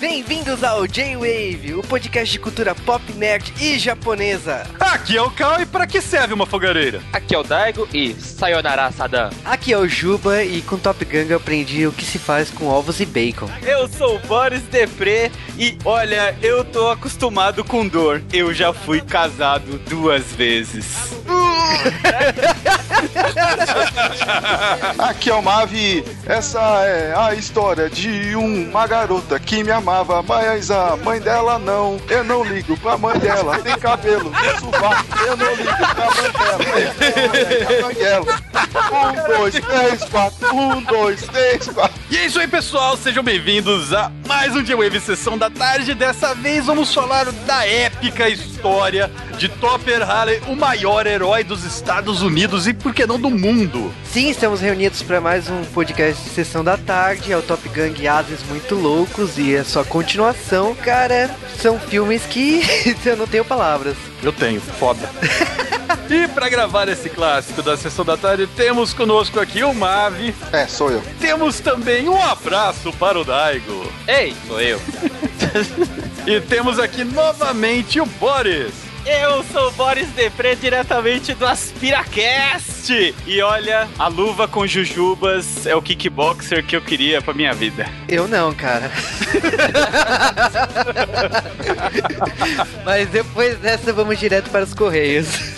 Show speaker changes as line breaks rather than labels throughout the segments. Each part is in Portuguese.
Bem-vindos ao J-Wave, o podcast de cultura pop, nerd e japonesa.
Aqui é o Cal e pra que serve uma fogareira?
Aqui é o Daigo e Sayonara Sadam.
Aqui é o Juba e com Top Gun eu aprendi o que se faz com ovos e bacon.
Eu sou o Boris Depré e olha, eu tô acostumado com dor. Eu já fui casado duas vezes.
Aqui é o Mavi. Essa é a história de uma garota que me amava, mas a mãe dela não. Eu não ligo pra mãe dela. Tem cabelo no sovaco. Eu não ligo pra. Mãe dela. Um, dois, três, quatro. Um, dois, três, quatro.
E é isso aí, pessoal. Sejam bem-vindos a mais um J-Wave Sessão da Tarde. Dessa vez vamos falar da épica história de Topper Halley, o maior herói dos Estados Unidos e, por que não, do mundo.
Sim, estamos reunidos para mais um podcast de sessão da tarde. É o Top Gun Ases Muito Loucos e a sua continuação. Cara, são filmes que eu não tenho palavras.
Eu tenho, foda. e para gravar esse clássico da sessão da tarde, temos conosco aqui o Mavi.
É, sou eu.
Temos também um abraço para o Daigo.
Ei, sou eu.
e temos aqui novamente o Boris.
Eu sou o Boris Depré, diretamente do AspiraCast. E olha, a luva com jujubas é o kickboxer que eu queria pra minha vida.
Eu não, cara. Mas depois dessa, vamos direto para os Correios.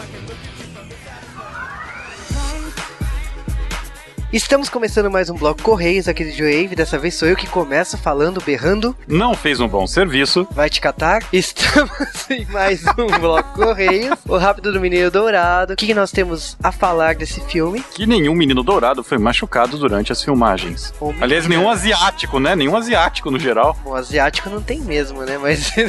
Estamos começando mais um bloco Correios aqui do Joave. Dessa vez sou eu que começo falando, berrando.
Não fez um bom serviço.
Vai te catar? Estamos em mais um bloco Correios. O Rápido do Menino Dourado. O que, que nós temos a falar desse filme?
Que nenhum menino dourado foi machucado durante as filmagens.
Ou
Aliás, nenhum asiático, né? Nenhum asiático no geral.
Bom, asiático não tem mesmo, né? Mas.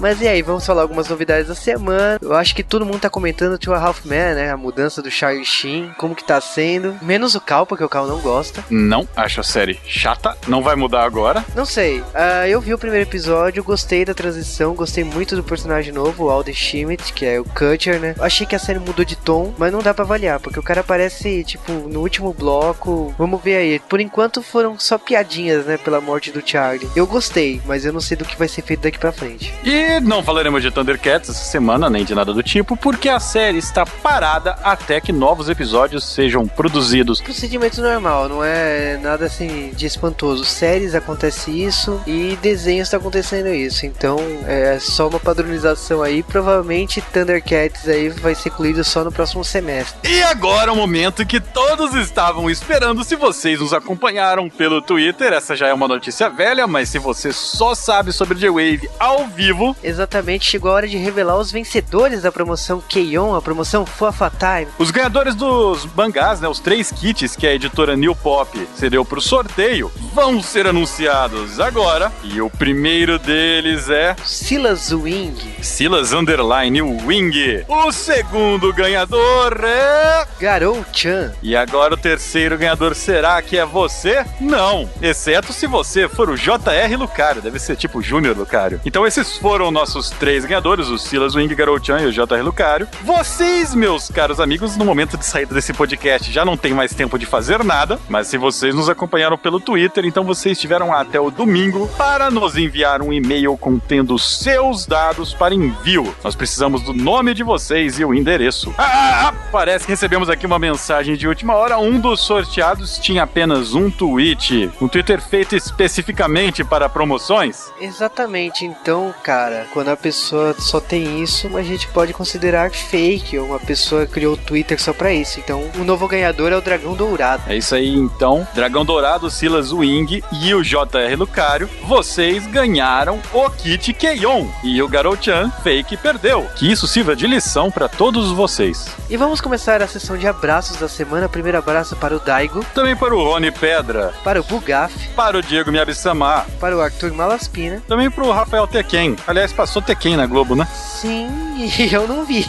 Mas e aí, vamos falar algumas novidades da semana. Eu acho que todo mundo tá comentando Two Half Man, né? A mudança do Charlie Sheen, como que tá sendo. Menos o Cal, porque o Cal não gosta.
Não, acho a série chata. Não vai mudar agora.
Não sei. Ah, eu vi o primeiro episódio, gostei da transição, gostei muito do personagem novo, o Alden Schmidt, que é o Kutcher, né? Achei que a série mudou de tom, mas não dá pra avaliar, porque o cara aparece, tipo, no último bloco. Vamos ver aí. Por enquanto foram só piadinhas, né? Pela morte do Charlie. Eu gostei, mas eu não sei do que vai ser feito daqui pra frente.
E não falaremos de Thundercats essa semana, nem de nada do tipo, porque a série está parada até que novos episódios sejam produzidos.
Procedimento normal, não é nada assim de espantoso. Séries acontece isso e desenhos tá acontecendo isso. Então é só uma padronização aí. Provavelmente Thundercats aí vai ser incluído só no próximo semestre.
E agora o momento que todos estavam esperando. Se vocês nos acompanharam pelo Twitter, essa já é uma notícia velha, mas se você só sabe sobre J-Wave ao vivo,
Exatamente, chegou a hora de revelar os vencedores da promoção Keion, a promoção Fuafa Time.
os ganhadores dos mangás, né, os três kits que a editora New Pop cedeu pro sorteio, vão ser anunciados agora. E o primeiro deles é
Silas Wing,
Silas Underline Wing. O segundo ganhador é.
Garou Chan,
E agora o terceiro ganhador será que é você? Não, exceto se você for o JR Lucario, deve ser tipo Júnior Lucario. Então esses foram nossos três ganhadores, o Silas Wing, Garou-chan e o JR Lucario. Vocês, meus caros amigos, no momento de saída desse podcast já não tem mais tempo de fazer nada, mas se vocês nos acompanharam pelo Twitter, então vocês tiveram até o domingo para nos enviar um e-mail contendo seus dados para envio. Nós precisamos do nome de vocês e o endereço. Ah, ah, parece que recebemos aqui uma mensagem de última hora. Um dos sorteados tinha apenas um tweet, um Twitter feito especificamente para promoções.
Exatamente, então, cara, quando a pessoa só tem isso, a gente pode considerar fake, ou uma pessoa criou o Twitter só pra isso. Então, o novo ganhador é o Dragão Dourado.
É isso aí, então. Dragão Dourado, Silas Wing e o JR Lucario, vocês ganharam o kit Keion. E o Garou-chan fake perdeu. Que isso sirva de lição para todos vocês.
E vamos começar a sessão de abraços da semana. Primeiro abraço para o Daigo,
Também para o Rony Pedra,
para o Bugaf,
para o Diego Miyabi-sama,
para o Arthur Malaspina.
também para o Rafael Tequen. Aliás, passou Tequen na Globo, né?
Sim, e eu não vi.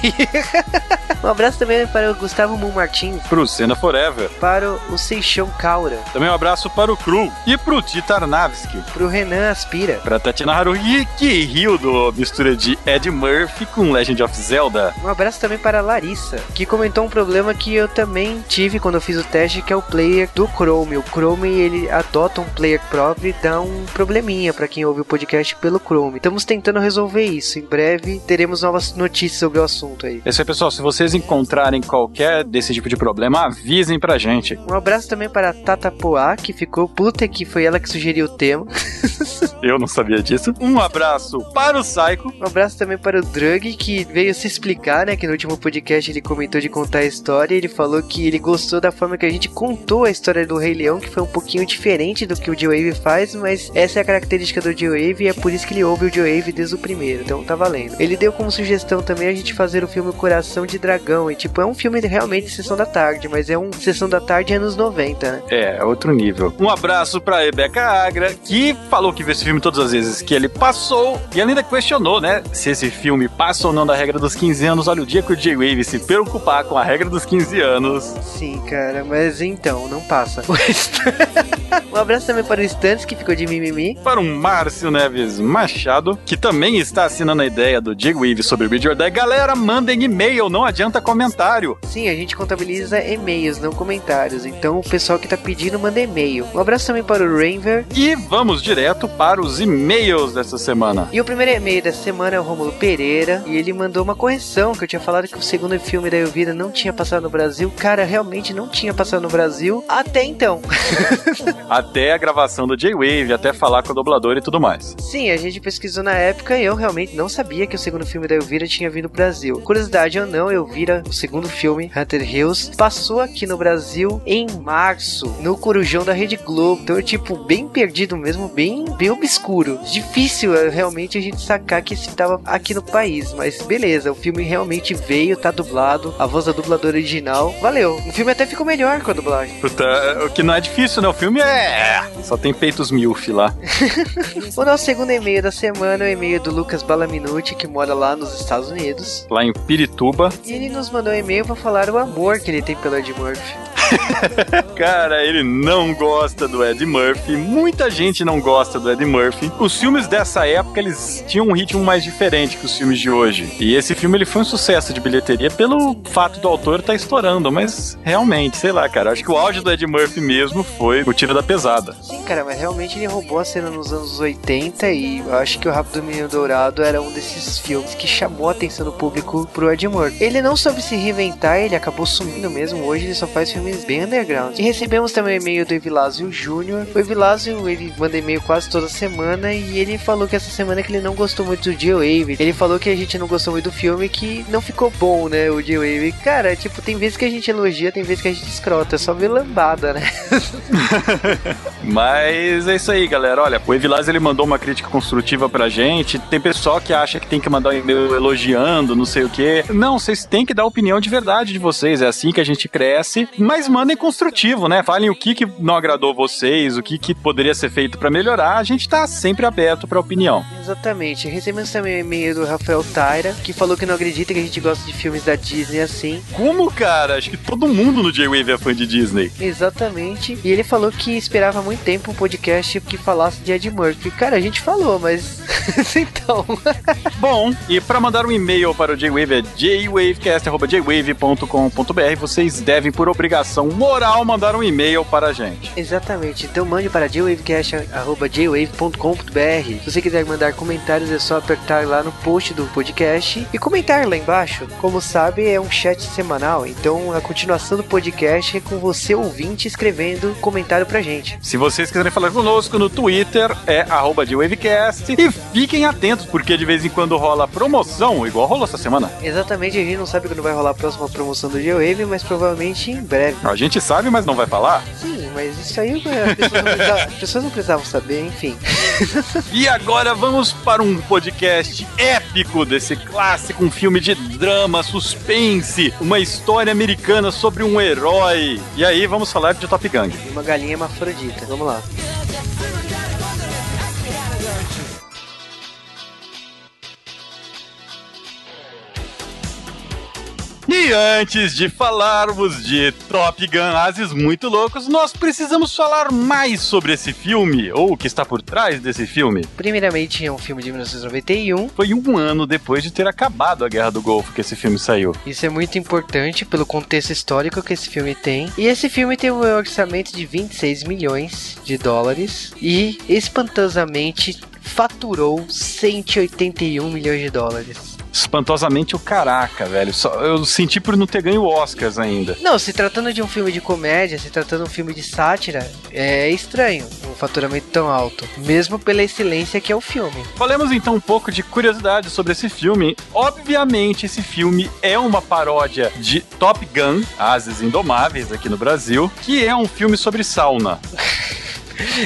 um abraço também para o Gustavo Moon Martins.
Pro Cena Forever.
Para o Seixão Kaura.
Também um abraço para o Cru e pro Titarnavski.
Pro Renan Aspira.
Pra Tatiana Haruhi, que riu do mistura de Ed Murphy com Legend of Zelda.
Um abraço também para a Larissa, que comentou um problema que eu também tive quando eu fiz o teste, que é o player do Chrome. O Chrome, ele adota um player próprio e dá um probleminha para quem ouve o podcast pelo Chrome. Estamos tentando resolver isso. Em breve teremos novas notícias sobre o assunto aí.
É isso aí, pessoal. Se vocês encontrarem qualquer desse tipo de problema, avisem pra gente.
Um abraço também para a Tata Poá, que ficou puta que foi ela que sugeriu o tema.
Eu não sabia disso. Um abraço para o Psycho.
Um abraço também para o Drug, que veio se explicar, né? Que no último podcast ele comentou de contar a história. Ele falou que ele gostou da forma que a gente contou a história do Rei Leão, que foi um pouquinho diferente do que o J-Wave faz, mas essa é a característica do J-Wave e é por isso que ele ouve o J-Wave desde o primeiro. Então tá valendo. Ele deu como sugestão também a gente fazer o filme Coração de Dragão. E tipo, é um filme realmente de sessão da tarde, mas é um sessão da tarde anos 90, né?
É, outro nível. Um abraço pra Rebecca Agra, que falou que viu esse filme todas as vezes que ele passou e ainda questionou, né, se esse filme passa ou não da regra dos 15 anos. Olha o dia que o J-Wave se preocupar com a regra dos 15 anos.
Sim, cara, mas então, não passa. um abraço também para o Stantes, que ficou de mimimi.
Para o Márcio Neves Machado, que também está assinando a ideia do J-Wave sobre Bridge or Die. Galera, mandem e-mail, não adianta comentário.
Sim, a gente contabiliza e-mails, não comentários. Então o pessoal que tá pedindo manda e-mail. Um abraço também para o Rainver.
E vamos direto para os e-mails dessa semana.
E o primeiro e-mail dessa semana é o Romulo Pereira. E ele mandou uma correção, que eu tinha falado que o segundo filme da Elvira não tinha passado no Brasil. Cara, realmente não tinha passado no Brasil até então.
até a gravação do J-Wave, até falar com o dublador e tudo mais.
Sim, a gente pesquisou na época e eu realmente não sabia que o segundo filme da Elvira tinha vindo pro Brasil. Curiosidade ou não, Elvira, o segundo filme, Hunter Hills, passou aqui no Brasil em março, no Corujão da Rede Globo. Então, tipo, bem perdido mesmo, bem, bem obscuro. Difícil é, realmente a gente sacar que esse tava aqui no país, mas beleza, o filme realmente veio, tá dublado, a voz da dubladora original, valeu. O filme até ficou melhor com a dublagem.
Puta, o que não é difícil, né? O filme é. Só tem peitos milf lá.
o nosso segundo e-mail da semana é o e-mail do Lucas Balaminuti, que mora lá nos Estados Unidos.
Lá em Pirituba.
E ele nos mandou um e-mail pra falar o amor que ele tem pelo Ed Murphy.
Cara, ele não gosta do Ed Murphy. Muita gente não gosta do Ed Murphy. Os filmes dessa época, eles tinham um ritmo mais diferente que os filmes de hoje. E esse filme, ele foi um sucesso de bilheteria pelo fato do autor estar tá estourando. Mas, realmente, sei lá, cara. Acho que o auge do Ed Murphy mesmo foi o Tiro da Pesada.
Sim, cara, mas realmente ele roubou a cena nos anos 80 e eu acho que o Rápido Menino Dourado era um desses filmes que chamou a atenção do público pro Ed Murphy. Ele não soube se reinventar, ele acabou sumindo mesmo. Hoje ele só faz filmes bem underground. E recebemos também o e-mail do Evilásio Júnior. O Evilásio, ele manda e-mail quase toda semana e ele falou que essa semana que ele não gostou muito do G-Wave. Ele falou que a gente não gostou muito do filme que não ficou bom, né, o G-Wave. Cara, tipo, tem vezes que a gente elogia, tem vezes que a gente escrota. É só ver lambada, né?
Mas é isso aí, galera. Olha, o Evilásio, ele mandou uma crítica construtiva pra gente. Tem pessoal que acha que tem que mandar um e-mail elogiando, não sei o quê. Não, vocês têm que dar opinião de verdade de vocês. É assim que a gente cresce. Mas mandem construtivo, né? Falem o que, que não agradou vocês, o que, que poderia ser feito para melhorar. A gente tá sempre aberto pra opinião.
Exatamente. Recebemos também um e-mail do Rafael Taira, que falou que não acredita que a gente gosta de filmes da Disney assim.
Como, cara? Acho que todo mundo no J-Wave é fã de Disney.
Exatamente. E ele falou que esperava muito tempo um podcast que falasse de Ed Murphy. Cara, a gente falou, mas. então.
Bom, e para mandar um e-mail para o J-Wave é jwavecast.jwave.com.br. Vocês devem, por obrigação moral, mandar um e-mail para a gente.
Exatamente. Então mande para jwavecast.jwave.com.br. Se você quiser mandar comentários, é só apertar lá no post do podcast e comentar lá embaixo. Como sabe, é um chat semanal, então a continuação do podcast é com você ouvinte escrevendo comentário pra gente.
Se vocês quiserem falar conosco no Twitter, é arroba jwavecast. E fiquem atentos, porque de vez em quando rola promoção, igual rolou essa semana.
Exatamente, a gente não sabe quando vai rolar a próxima promoção do G-Wave, mas provavelmente em breve.
A gente sabe, mas não vai falar?
Sim, mas isso aí as pessoas não precisavam, as pessoas não precisavam saber, enfim.
e agora vamos para um podcast épico desse clássico, um filme de drama, suspense, uma história americana sobre um herói. E aí vamos falar de Top Gang.
Uma galinha hermafrodita, vamos lá.
E antes de falarmos de Top Gun Ases Muito Loucos, nós precisamos falar mais sobre esse filme, ou o que está por trás desse filme.
Primeiramente, é um filme de 1991.
Foi um ano depois de ter acabado a Guerra do Golfo que esse filme saiu.
Isso é muito importante pelo contexto histórico que esse filme tem. E esse filme tem um orçamento de 26 milhões de dólares e espantosamente faturou 181 milhões de dólares.
Espantosamente o caraca, velho. Só, eu senti por não ter ganho Oscars ainda.
Não, se tratando de um filme de comédia, se tratando de um filme de sátira, é estranho um faturamento tão alto, mesmo pela excelência que é o filme.
Falemos então um pouco de curiosidade sobre esse filme. Obviamente, esse filme é uma paródia de Top Gun, Ases Indomáveis, aqui no Brasil, que é um filme sobre sauna.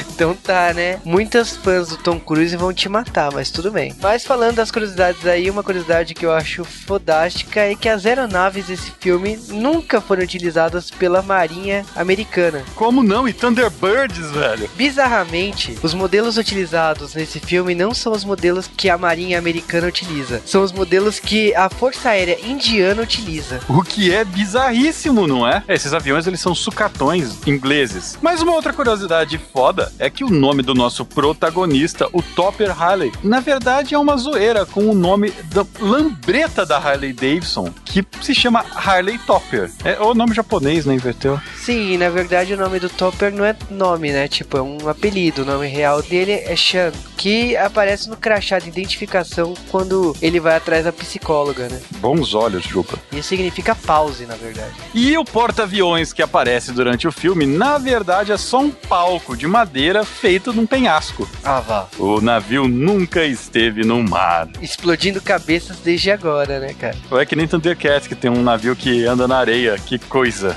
Então tá, né? Muitas fãs do Tom Cruise vão te matar, mas tudo bem. Mas falando das curiosidades aí, uma curiosidade que eu acho fodástica é que as aeronaves desse filme nunca foram utilizadas pela Marinha Americana.
Como não? E Thunderbirds, velho?
Bizarramente, os modelos utilizados nesse filme não são os modelos que a Marinha Americana utiliza. São os modelos que a Força Aérea Indiana utiliza.
O que é bizarríssimo, não é? Esses aviões, eles são sucatões ingleses. Mas uma outra curiosidade foda é que o nome do nosso protagonista, o Topper Harley, na verdade é uma zoeira com o nome da lambreta da Harley Davidson, que se chama Harley Topper. É o nome japonês, né? Inverteu.
Sim, na verdade o nome do Topper não é nome, né? Tipo, é um apelido. O nome real dele é Sean, que aparece no crachá de identificação quando ele vai atrás da psicóloga, né?
Bons olhos, Jupa.
Isso significa pause, na verdade.
E o porta-aviões que aparece durante o filme, na verdade, é só um palco de madeira feito num penhasco.
Ah, vá.
O navio nunca esteve no mar.
Explodindo cabeças desde agora, né, cara?
É que nem Thundercats, que tem um navio que anda na areia. Que coisa.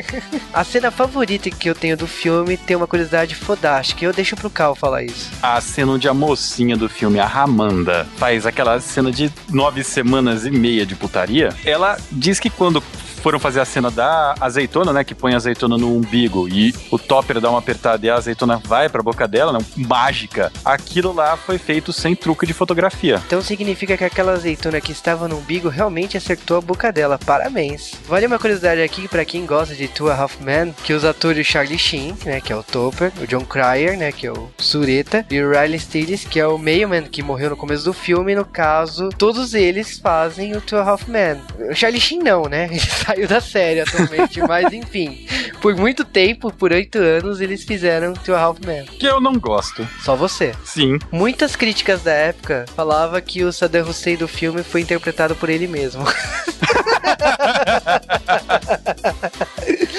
A cena favorita que eu tenho do filme tem uma curiosidade fodástica. Eu deixo pro Cal falar isso.
A cena onde a mocinha do filme, a Ramanda, faz aquela cena de nove semanas e meia de putaria. Ela diz que quando foram fazer a cena da azeitona, né? Que põe a azeitona no umbigo e o topper dá uma apertada e a azeitona vai pra boca dela, né? Mágica. Aquilo lá foi feito sem truque de fotografia.
Então significa que aquela azeitona que estava no umbigo realmente acertou a boca dela. Parabéns. Vale uma curiosidade aqui para quem gosta de Two Half Men, que os atores Charlie Sheen, né, que é o Topper, o John Cryer, né, que é o Sureta, e o Riley Stiles, que é o Mailman, que morreu no começo do filme, no caso, todos eles fazem o Two Half Men. O Charlie Sheen não, né? Ele saiu da série atualmente, mas enfim. Por muito tempo, por oito anos, eles fizeram Two Half Men.
Que eu não gosto.
Só você.
Sim.
Muitas críticas da época falavam que o Saddam Hussein do filme foi interpretado por ele mesmo.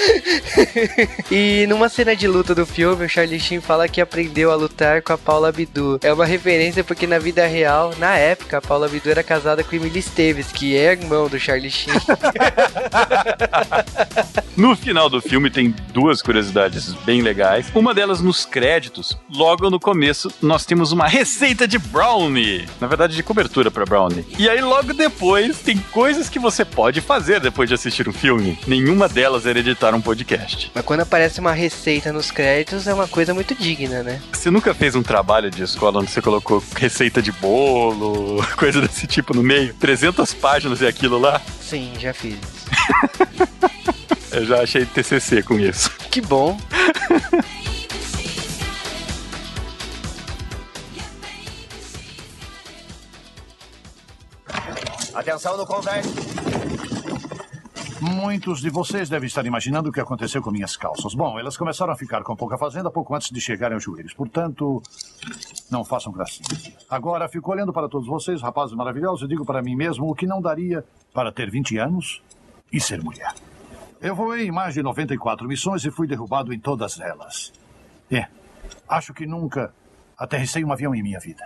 e numa cena de luta do filme, o Charlie Sheen fala que aprendeu a lutar com a Paula Abdul. É uma referência porque na vida real, na época, a Paula Abdul era casada com Emily Esteves, que é irmão do Charlie Sheen.
No final do filme tem duas curiosidades bem legais. Uma delas nos créditos, logo no começo, nós temos uma receita de brownie. Na verdade, de cobertura para brownie. E aí logo depois tem coisas que você pode fazer depois de assistir um filme. Nenhuma delas era um podcast.
Mas quando aparece uma receita nos créditos, é uma coisa muito digna, né?
Você nunca fez um trabalho de escola onde você colocou receita de bolo, coisa desse tipo no meio? 300 páginas e aquilo lá?
Sim, já fiz.
Eu já achei TCC com isso.
Que bom.
Atenção no convés.
Muitos de vocês devem estar imaginando o que aconteceu com minhas calças. Bom, elas começaram a ficar com pouca fazenda pouco antes de chegarem aos joelhos. Portanto, não façam gracinha. Agora, fico olhando para todos vocês, rapazes maravilhosos, e digo para mim mesmo o que não daria para ter 20 anos e ser mulher. Eu voei em mais de 94 missões e fui derrubado em todas elas. É, acho que nunca aterrissei um avião em minha vida.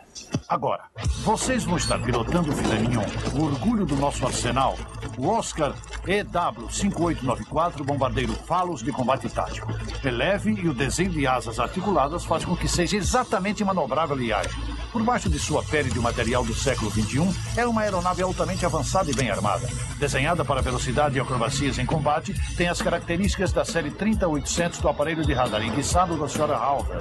Agora, vocês vão estar pilotando o filé mignon, o orgulho do nosso arsenal, o Oscar EW5894 bombardeiro Falos de combate tático. É leve e o desenho de asas articuladas faz com que seja exatamente manobrável e ágil. Por baixo de sua pele de material do século XXI, é uma aeronave altamente avançada e bem armada. Desenhada para velocidade e acrobacias em combate, tem as características da série 30800 do aparelho de radar enguiçado da Sra. Halver.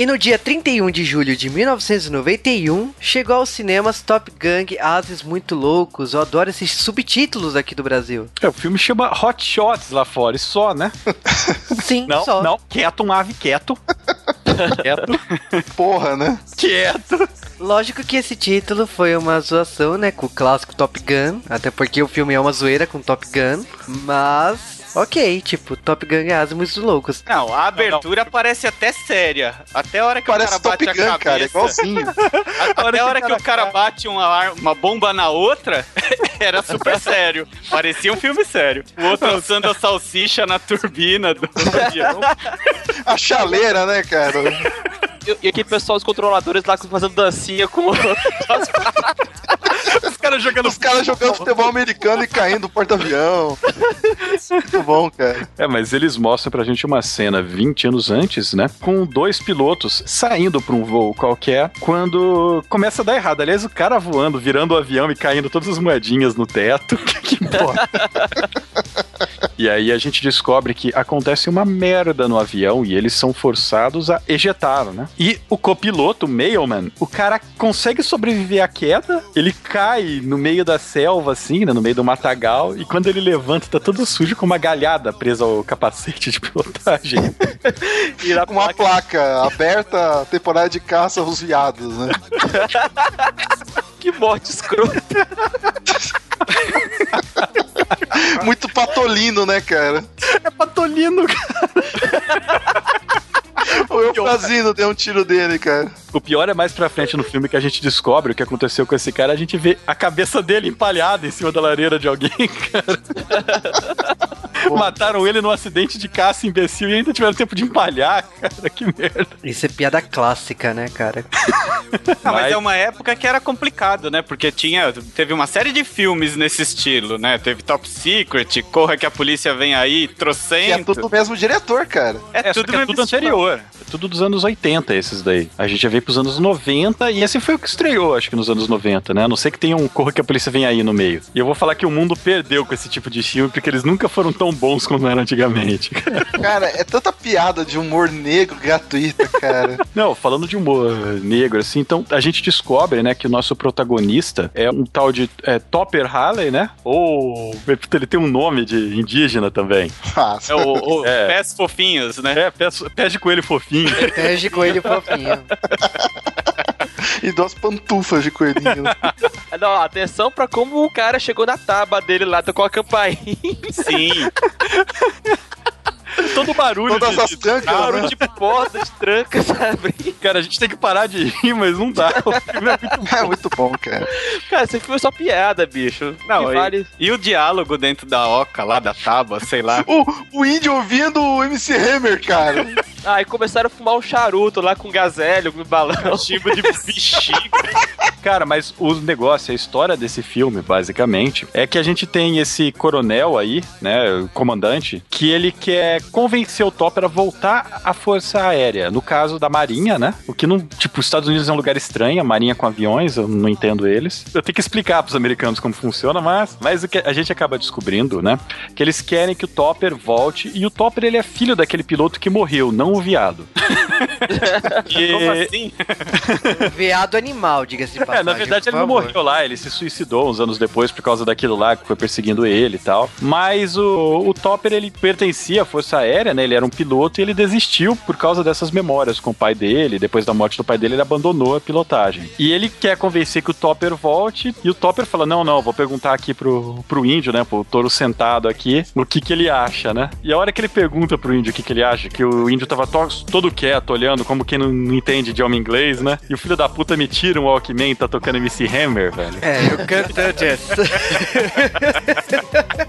E no dia 31 de julho de 1991, chegou aos cinemas Top Gun Ases Muito Loucos. Eu adoro esses subtítulos aqui do Brasil.
É, o filme chama Hot Shots lá fora, e só, né?
Sim,
Não,
só.
não, quieto, um ave quieto. quieto,
Porra, né?
quieto.
Lógico que esse título foi uma zoação, né, com o clássico Top Gun, até porque o filme é uma zoeira com Top Gun, mas ok, tipo, Top Gun e Ases Muito Loucos.
Não, a abertura parece até séria. Até a hora que
Parece
o cara
Top
bate
Gun,
a
cara,
cabeça.
igualzinho.
Até a hora que o cara bate uma, ar- uma bomba na outra, era super sério. Parecia um filme sério. O outro usando a salsicha na turbina do avião.
A chaleira, né, cara?
E, e aquele pessoal, os controladores lá fazendo dancinha com.
Os caras jogando
Os caras jogando futebol americano e caindo do porta-avião. Muito bom, cara.
É, mas eles mostram pra gente uma cena 20 anos antes, né? Com dois pilotos saindo pra um voo qualquer, quando começa a dar errado. Aliás, o cara voando, virando o avião e caindo todas as moedinhas no teto. que porra. E aí a gente descobre que acontece uma merda no avião e eles são forçados a ejetar, né? E o copiloto, o Mailman, o cara consegue sobreviver à queda, ele cai no meio da selva, assim, né? No meio do matagal, e quando ele levanta, tá todo sujo com uma galhada presa ao capacete de pilotagem.
E na
uma placa aberta, temporada de caça aos viados, né?
Que morte escrota.
Muito patolino, né, cara?
é patolino, cara.
O Eufrazino deu um tiro dele, cara.
O pior é mais pra frente no filme que a gente descobre o que aconteceu com esse cara, a gente vê a cabeça dele empalhada em cima da lareira de alguém, cara. Mataram ele num acidente de caça imbecil e ainda tiveram tempo de empalhar, cara. Que merda.
Isso é piada clássica, né, cara?
Ah, mas
Mas-
é uma época que era complicado, né? Porque tinha, teve uma série de filmes nesse estilo, né? Teve Top Secret, Corra que a Polícia Vem Aí,
é
Trocento.
tudo o mesmo diretor, cara.
É, tudo, é
mesmo
tudo anterior. Tudo dos anos 80, esses daí. A gente já veio pros anos 90 e esse foi o que estreou, acho que nos anos 90, né? A não sei que tenha um Corra que a Polícia Vem Aí no meio. E eu vou falar que o mundo perdeu com esse tipo de filme porque eles nunca foram tão bons como eram antigamente.
Cara, é tanta piada de humor negro gratuita, cara.
Não, falando de humor negro, assim, então a gente descobre, né, que o nosso protagonista é um tal de é, Topper Halley, né? Ou ele tem um nome de indígena também.
Ah,
É o, o
É.
Pés Fofinhos, né?
É, pé, pé de coelho fofinho.
Pede coelho fofinho.
e duas pantufas de coelhinho.
Não, atenção pra como o cara chegou na tábua dele lá, tocou a campainha.
Sim.
Todo barulho
Todas
de,
as
de-
trancas,
Barulho
né?
de porta, de tranca, sabe?
Cara, a gente tem que parar de rir, mas não dá. O filme é muito
É muito bom, cara.
Cara, esse filme é só piada, bicho.
Não, e-
vale.
E o diálogo dentro da oca lá, da tábua, sei lá.
O, o índio ouvindo o MC Hammer, cara.
Ah, e começaram a fumar um charuto lá com gazélio, com balão.
Tipo de bexiga.
Cara, mas o negócio, a história desse filme, basicamente, é que a gente tem esse coronel aí, né, o comandante, que ele quer convencer o Topper a voltar à Força Aérea. No caso da Marinha, né? O que não, tipo, os Estados Unidos é um lugar estranho, a Marinha com aviões, eu não entendo eles. Eu tenho que explicar pros americanos como funciona, mas, mas o que a gente acaba descobrindo, né, que eles querem que o Topper volte e o Topper ele é filho daquele piloto que morreu, não o viado. E-
Como assim?
Veado animal, diga-se de
É,
passagem.
na verdade ele não morreu lá, ele se suicidou uns anos depois por causa daquilo lá que foi perseguindo ele e tal. Mas o, o Topper, ele pertencia à Força Aérea, né? Ele era um piloto e ele desistiu por causa dessas memórias com o pai dele. Depois da morte do pai dele, ele abandonou a pilotagem. E ele quer convencer que o Topper volte e o Topper fala: Não, não, vou perguntar aqui pro, pro índio, né? Pro touro sentado aqui, o que que ele acha, né? E a hora que ele pergunta pro índio o que que ele acha, que o índio tava to- todo quieto, olhando como quem não não entende idioma inglês, né? E o filho da puta me tira um Walkman e tá tocando MC Hammer, velho.
É, eu canto Jess.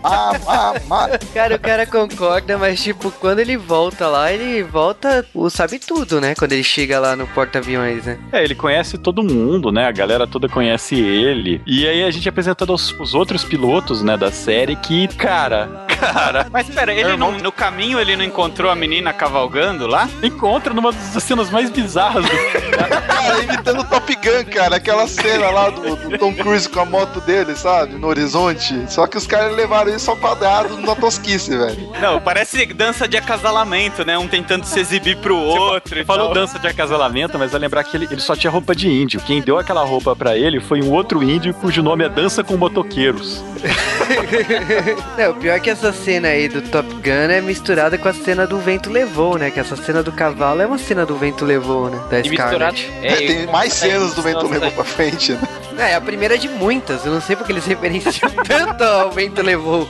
Ah, ah, ah.
Cara, o cara concorda, mas tipo, quando ele volta lá, ele volta, o sabe tudo, né? Quando ele chega lá no porta-aviões, né?
É, ele conhece todo mundo, né? A galera toda conhece ele. E aí a gente é apresentando os, os outros pilotos, né, da série que, cara, cara,
Mas pera, ele não, no caminho ele não encontrou a menina cavalgando lá?
encontra numa das cenas mais bizarras do filme.
Cara, imitando o Top Gun, cara. Aquela cena lá do, do Tom Cruise com a moto dele, sabe? No horizonte. Só que os caras levaram isso ao quadrado na tosquice, velho.
Não, parece dança de acasalamento, né? Um tentando se exibir pro outro. e
Falou dança de acasalamento, mas vai lembrar que ele, ele só tinha roupa de índio. Quem deu aquela roupa pra ele foi um outro índio cujo nome é Dança com Motoqueiros.
Não, o pior é que essa cena aí do Top Gun é misturada com a cena do Vento Levou, né? Que essa cena do cavalo é uma cena do Vento Levou, né? Da
E misturado.
Scarlett.
É, tem mais cenas do Vento Levou pra frente, né?
É, a primeira de muitas. Eu não sei porque eles referenciam tanto ao Vento Levou.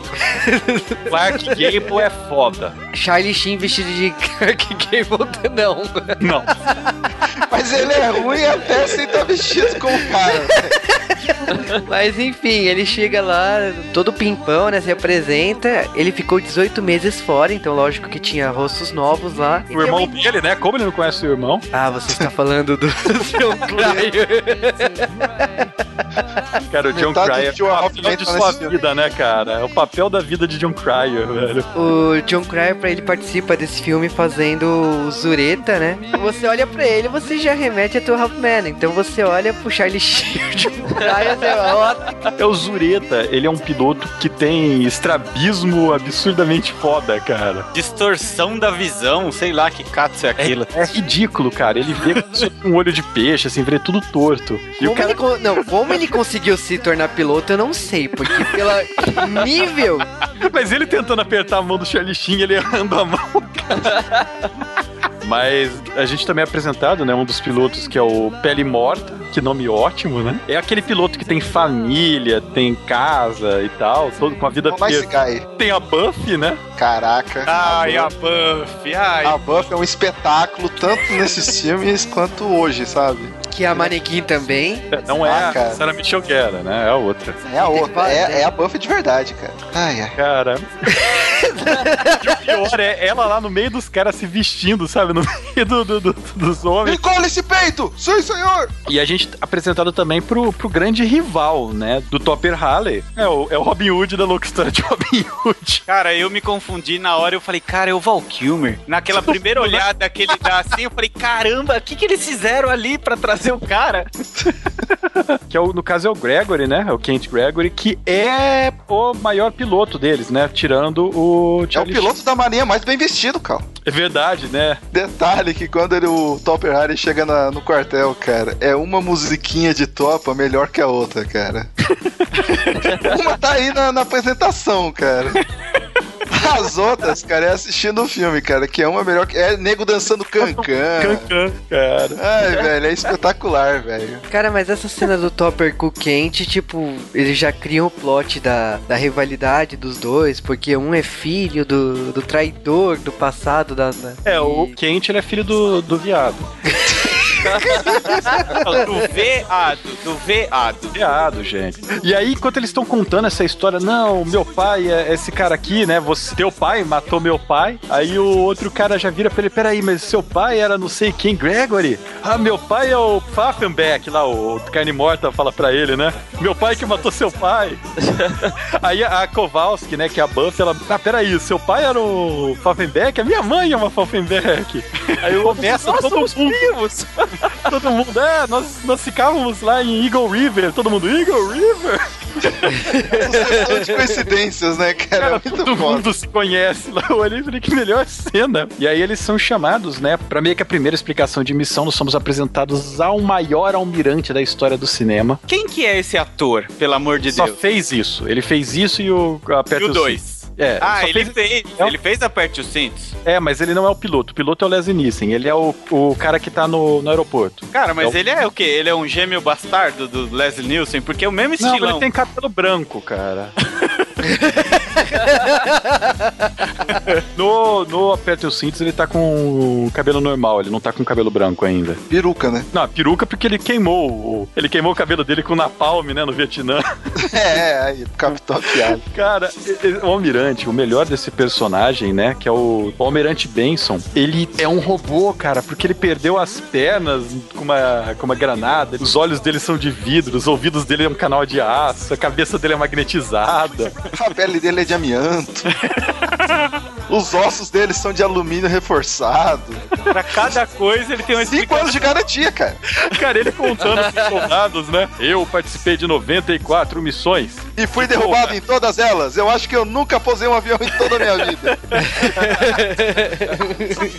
Clark Gable é foda.
Charlie Sheen vestido de Clark Gable, não.
Não.
Mas ele é ruim até sem estar vestido como cara.
Mas enfim, ele chega lá, todo pimpão, né? Se apresenta. Ele ficou 18 meses fora, então lógico que tinha rostos novos lá.
O irmão dele, né? Como ele não conhece o irmão?
Ah, você está falando do seu Cryer.
Cara, o John Cryer é o papel de sua
filme.
vida, né, cara? É o papel da vida de John Cryer, velho.
O John Cryer, pra ele participa desse filme fazendo o Zureta, né? Você olha pra ele, você já remete a Two Halfman. Então você olha pro Charlie Sheen, o John Cryer, você
É o Zureta, ele é um piloto que tem estrabismo absurdamente foda, cara.
Distorção da visão, sei lá que catso é aquilo.
É ridículo, cara. Ele vê com um olho de peixe, assim, vê tudo torto. E o
Como
cara
ele, con- não, como ele conseguiu se tornar piloto, eu não sei, porque pela nível
Mas ele tentando apertar a mão do Charlie Sheen, ele errando a mão, cara. Mas a gente também é apresentado, né? Um dos pilotos que é o Pele Morta, que nome ótimo, né? É aquele piloto que tem família, tem casa e tal, todo com a vida
Nice.
Tem a Buffy, né?
Caraca.
Ai,
a
a Buffy, ai.
A Buffy é um espetáculo, tanto nesses filmes quanto hoje, sabe?
Que é a manequim também.
Não é
Ah,
a
cara.
Sarah Michelle Gellar, né? É a outra.
É a outra. É, é a Buffy de verdade, cara. Ai, ai.
Cara. o pior é ela lá no meio dos caras se vestindo, sabe? No meio do- do- do- dos homens.
Encolhe esse peito! Sim, senhor!
E a gente apresentado também pro, pro grande rival, né? Do Topper Halley. É o, é o Robin Hood da louca história de Robin Hood.
Cara, eu me confundi na hora, eu falei, cara, é o Val Kilmer. Naquela primeira olhada que ele dá assim, eu falei, caramba, o que, que eles fizeram ali pra trazer o cara?
Que é o, no caso é o Gregory, né? É o Kent Gregory, que é o maior piloto deles, né? Tirando o
É o
Charlie
piloto da marinha mais bem vestido, cara.
É verdade, né?
Detalhe que quando ele, o Topper Harry chega na- no quartel, cara, é uma musiquinha de topa melhor que a outra, cara. uma tá aí na, na apresentação, cara. As outras, cara, é assistindo o filme, cara, que é uma melhor que. É nego dançando cancan.
Cancan, cara.
Ai, velho, é espetacular, velho.
Cara, mas essa cena do Topper com o Kent, tipo, eles já criam o plot da, da rivalidade dos dois, porque um é filho do, do traidor do passado da. da-
É, o
e-
Kent ele é filho do, do viado.
Do veado, do veado.
Viado, gente. E aí, enquanto eles estão contando essa história, não, meu pai é esse cara aqui, né? Você, teu pai matou meu pai. Aí o outro cara já vira pra ele: peraí, mas seu pai era não sei quem, Gregory? Ah, meu pai é o Pfaffenbeck, lá, o carne morta fala pra ele, né? Meu pai que matou seu pai. aí a, Kowalski, né, que é a Buffy, ela, ah, peraí, seu pai era o Pfaffenbeck? A minha mãe é uma Pfaffenbeck. Aí começa
Nós
todo
somos
mundo
primos!
Todo mundo, é, nós, nós ficávamos lá em Eagle River, todo mundo, Eagle River?
De coincidências, né, cara?
Cara,
É muito
todo
foda.
mundo se conhece lá, e falei, que melhor cena. E aí eles são chamados, né, pra meio que a primeira explicação de missão, nós somos apresentados ao maior almirante da história do cinema.
Quem que é esse ator, pelo amor de
Só
Deus?
fez isso, ele fez isso e o
E
aperta
o
o
2.
É,
Ah, ele
fez-
fez,
É o-
ele fez aperte os cintos.
É, mas ele não é o piloto. O piloto é o Leslie Nielsen. Ele é o, o cara que tá no, no aeroporto.
Cara, mas
É o-
ele é o quê? Ele é um gêmeo bastardo do Leslie Nielsen? Porque é o mesmo
Não,
estilão.
ele tem cabelo branco, cara. no, no Aperta os Cintos, ele tá com cabelo normal, ele não tá com cabelo branco ainda.
Peruca, né?
Não, peruca porque ele queimou. o- Ele queimou o cabelo dele com napalm, né, no Vietnã.
É, é, aí, Capitão Piada.
Cara, o Almirante, o melhor desse personagem, né, que é o, o Almirante Benson, ele é um robô, cara, porque ele perdeu as pernas com uma, com uma granada, os olhos dele são de vidro, os ouvidos dele é um canal de aço, a cabeça dele é magnetizada.
A pele dele é de amianto. Os ossos deles são de alumínio reforçado.
Pra cada coisa ele tem uma
Cinco anos de garantia, cara.
Cara, ele contando pros soldados, né? Eu participei de 94 missões.
E fui derrubado em todas elas. Eu acho que eu nunca posei um avião em toda a minha vida.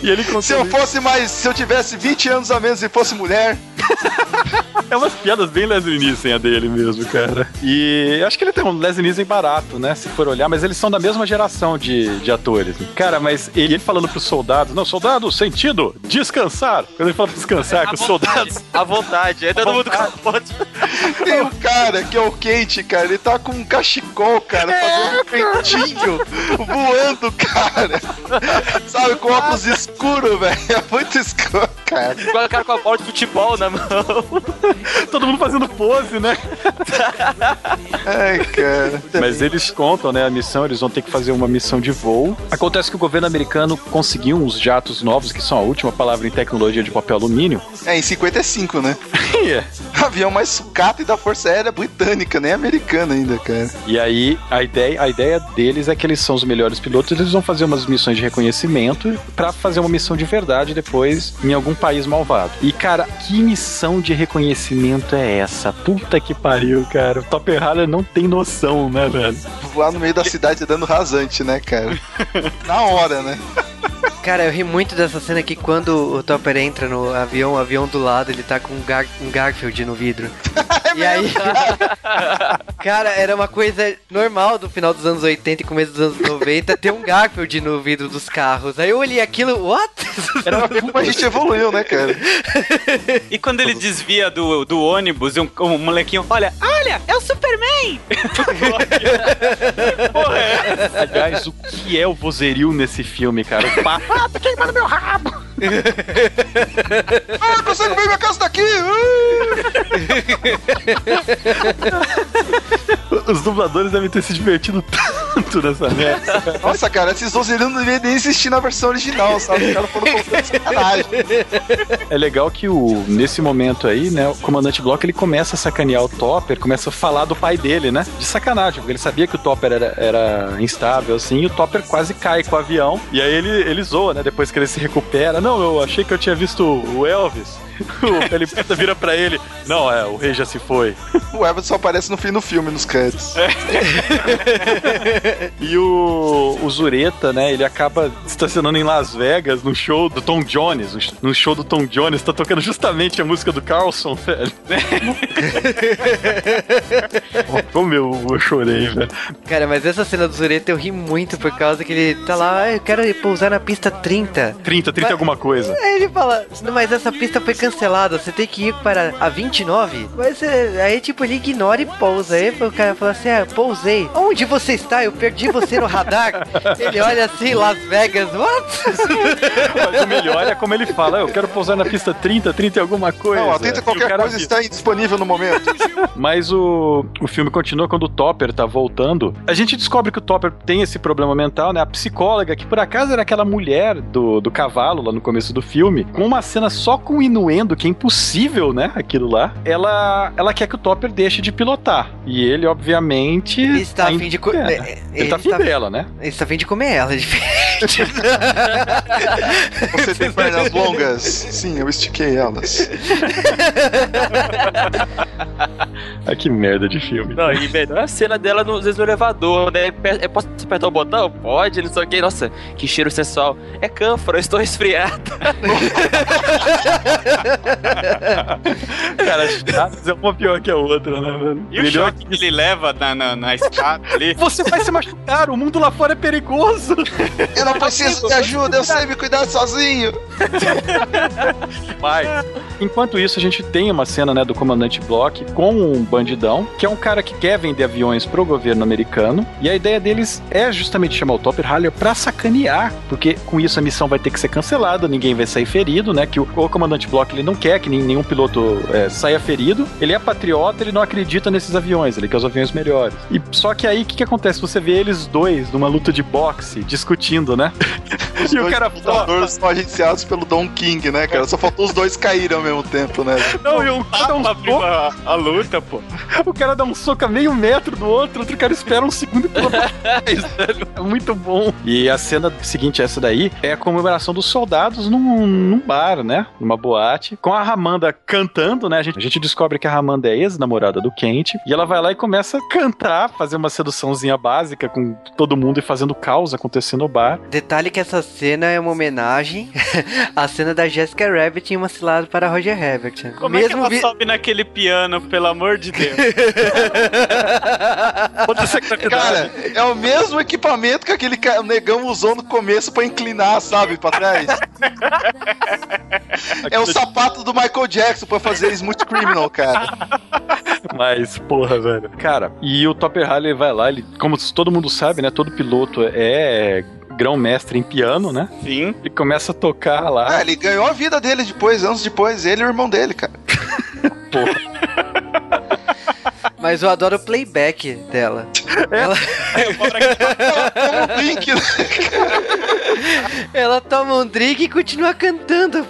E ele
Se eu fosse mais. Se eu tivesse 20 anos a menos e fosse mulher.
É umas piadas bem Leslie Nielsen a dele mesmo, cara. E acho que ele tem um Leslie Nielsen barato, né? Se for olhar, mas eles são da mesma geração de, de atores. Cara, mas ele, ele falando pros soldados, não, soldado, sentido, descansar. Quando ele fala descansar, que os soldados.
À vontade. Aí todo mundo pode.
Tem um cara que é o Kate, cara. Ele tá com um cachecol, cara, fazendo um pentinho, voando, cara. Sabe, com óculos escuros, velho. É muito escuro, cara.
Igual o cara com a bola de futebol na mão.
Todo mundo fazendo pose, né?
Ai, cara.
Mas eles contam, né, a missão, eles vão ter que fazer uma missão de voo. Acontece que o governo americano conseguiu uns jatos novos, que são a última palavra em tecnologia de papel alumínio.
É, em 55, né?
É.
Avião mais sucata e da Força Aérea Britânica, nem americana ainda, cara.
E aí, a ideia, a ideia deles é que eles são os melhores pilotos, eles vão fazer umas missões de reconhecimento pra fazer uma missão de verdade depois em algum país malvado. E, cara, que missão de reconhecimento é essa? Puta que pariu, cara. O Topper Haller não tem noção, né, velho?
Voar no meio da cidade dando rasante, né, cara? Na hora, né?
Cara, eu ri muito dessa cena que quando o Topper entra no avião, o avião do lado, ele tá com um, Gar um Garfield no vidro. e aí. cara, era uma coisa normal do final dos anos 80 e começo dos anos 90 ter um Garfield no vidro dos carros. Aí eu olhei aquilo, what?
Era como a gente evoluiu, né, cara?
E quando ele desvia do, do ônibus e um, um molequinho, olha, olha, é o Superman! Porra, é.
Aliás, o que é o vozerio nesse filme, cara? O papo. Ah, tá queimando meu rabo!
Ah, consegue ver minha casa daqui?
Os dubladores devem ter se divertido tanto nessa merda.
Nossa, cara, esses dozerinos não deveriam nem existir na versão original, sabe? Os caras foram sacanagem.
É legal que o, nesse momento aí, né, o comandante Block ele começa a sacanear o Topper, começa a falar do pai dele, né? De sacanagem, porque ele sabia que o Topper era, era instável, assim, e o Topper quase cai com o avião. E aí ele, ele zoa, né? Depois que ele se recupera. Não, eu achei que eu tinha visto o Elvis. O ele vira pra ele. Não, é, o rei já se foi.
O Everton só aparece no fim do filme, nos créditos.
E o, o Zureta, né, ele acaba estacionando em Las Vegas no show do Tom Jones. No show do Tom Jones, tá tocando justamente a música do Carlson, velho. Como eu, eu chorei, velho.
Cara, mas essa cena do Zureta eu ri muito por causa que ele tá lá, ah, eu quero pousar na pista 30.
30, 30
Mas-
alguma coisa.
Aí ele fala, "Não, mas essa pista foi cancelada, você tem que ir para a 29. Mas é, aí, tipo, ele ignora e pousa. Aí o cara fala assim: Ah, pousei. Onde você está? Eu perdi você no radar. ele olha assim, Las Vegas, what?
Mas o melhor é como ele fala, eu quero pousar na pista 30, 30 e alguma coisa.
Não, atenta
E o
qualquer
cara
coisa está indisponível no momento.
Mas o, o filme continua quando o Topper tá voltando. A gente descobre que o Topper tem esse problema mental, né? A psicóloga, que por acaso era aquela mulher do, do cavalo lá no começo do filme, com uma cena só com inuendo, que é impossível, né? Aquilo lá. Ela, ela quer que o Topper deixe de pilotar. E ele, obviamente.
Ele está a
ainda
fim de. co-
quer.
é,
Ele, tá afim dela, né?
Ele está a fim de comer ela, é diferente.
Você tem pernas longas? Sim, eu estiquei elas.
Ah, que merda de filme.
Não, e melhor a cena dela no, no elevador, né? Eu posso apertar o botão? Pode, não sei o que. Nossa, que cheiro sensual. É cânfora, eu estou resfriado.
Cara, as é uma pior que a outra, né, velho?
E o choque que ele leva na, na, na escada ali.
Você vai se machucar, o mundo lá fora é perigoso.
Eu não preciso de ajuda, eu sei me cuidar sozinho.
Vai. Enquanto isso, a gente tem uma cena, né, do comandante Block com um bandidão, que é um cara que quer vender aviões pro governo americano, e a ideia deles é justamente chamar o Topper Haller pra sacanear, porque com isso a missão vai ter que ser cancelada, ninguém vai sair ferido, né, que o, o comandante Block ele não quer que nenhum piloto é, saia ferido, ele é patriota, ele não acredita nesses aviões, ele quer os aviões melhores. E só que aí, o que que acontece? Você vê eles dois numa luta de boxe, discutindo, né?
Os
E o
dois
cara
lutadores são agenciados pelo Don King, né, cara? Só faltou os dois caírem ao mesmo tempo, né?
Não, e um cara dá um soco,
a, a luta, pô.
o cara dá um soco a meio metro do outro, outro cara espera um segundo e pula pra trás, velho. É muito bom. E a cena seguinte, essa daí, é a comemoração dos soldados num, num bar, né? Numa boate, com a Ramanda cantando, né? A gente, a gente descobre que a Ramanda é ex-namorada do Kent, e ela vai lá e começa a cantar, fazer uma seduçãozinha básica com todo mundo e fazendo caos acontecendo no bar.
Detalhe que essa cena é uma homenagem à cena da Jessica Rabbit em Uma Cilada para Roger Rabbit.
Como é que ela
vi-
sobe naquele piano, pelo amor de Deus?
Secretaridade.
Cara, é o mesmo equipamento que aquele negão usou no começo pra inclinar, sabe, pra trás. É o sapato do Michael Jackson pra fazer Smooth Criminal, cara.
Mas, porra, velho. Cara, e o Topper Harley vai lá, ele, como todo mundo sabe, né? Todo piloto é grão-mestre em piano, né?
Sim.
E começa a tocar lá.
Ah, ele ganhou a vida dele depois, anos depois, ele e o irmão dele, cara.
Mas eu adoro o playback dela. Ela,
Como o Pink, né?
ela toma um drink e continua cantando.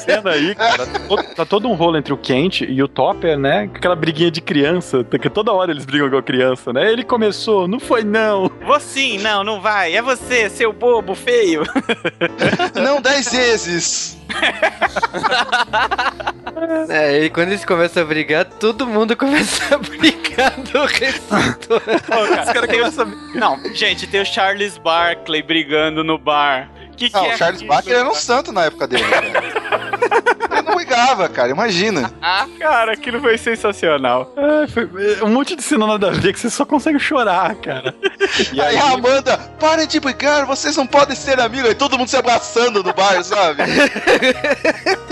cena aí, cara, tá todo, tá todo um rolo entre o Kent e o Topper, né? Aquela briguinha de criança, porque toda hora eles brigam igual criança, né? Ele começou, não foi não.
Vou sim, não, não vai. É você, seu bobo feio.
Não, dez vezes.
É, e quando eles começam a brigar, todo mundo começa a brigar do recinto.
Os caras começam a...
Não, gente, tem o Charles Barkley brigando no bar. Que que
Não,
é
o Charles? Barker era um santo na época dele, brigava, cara, imagina.
Ah, cara, aquilo foi sensacional.
Ai, foi um monte de cena nada a ver que você só consegue chorar, cara.
E aí a Amanda, parem de brigar, vocês não podem ser amigos. Aí todo mundo se abraçando no bar, sabe?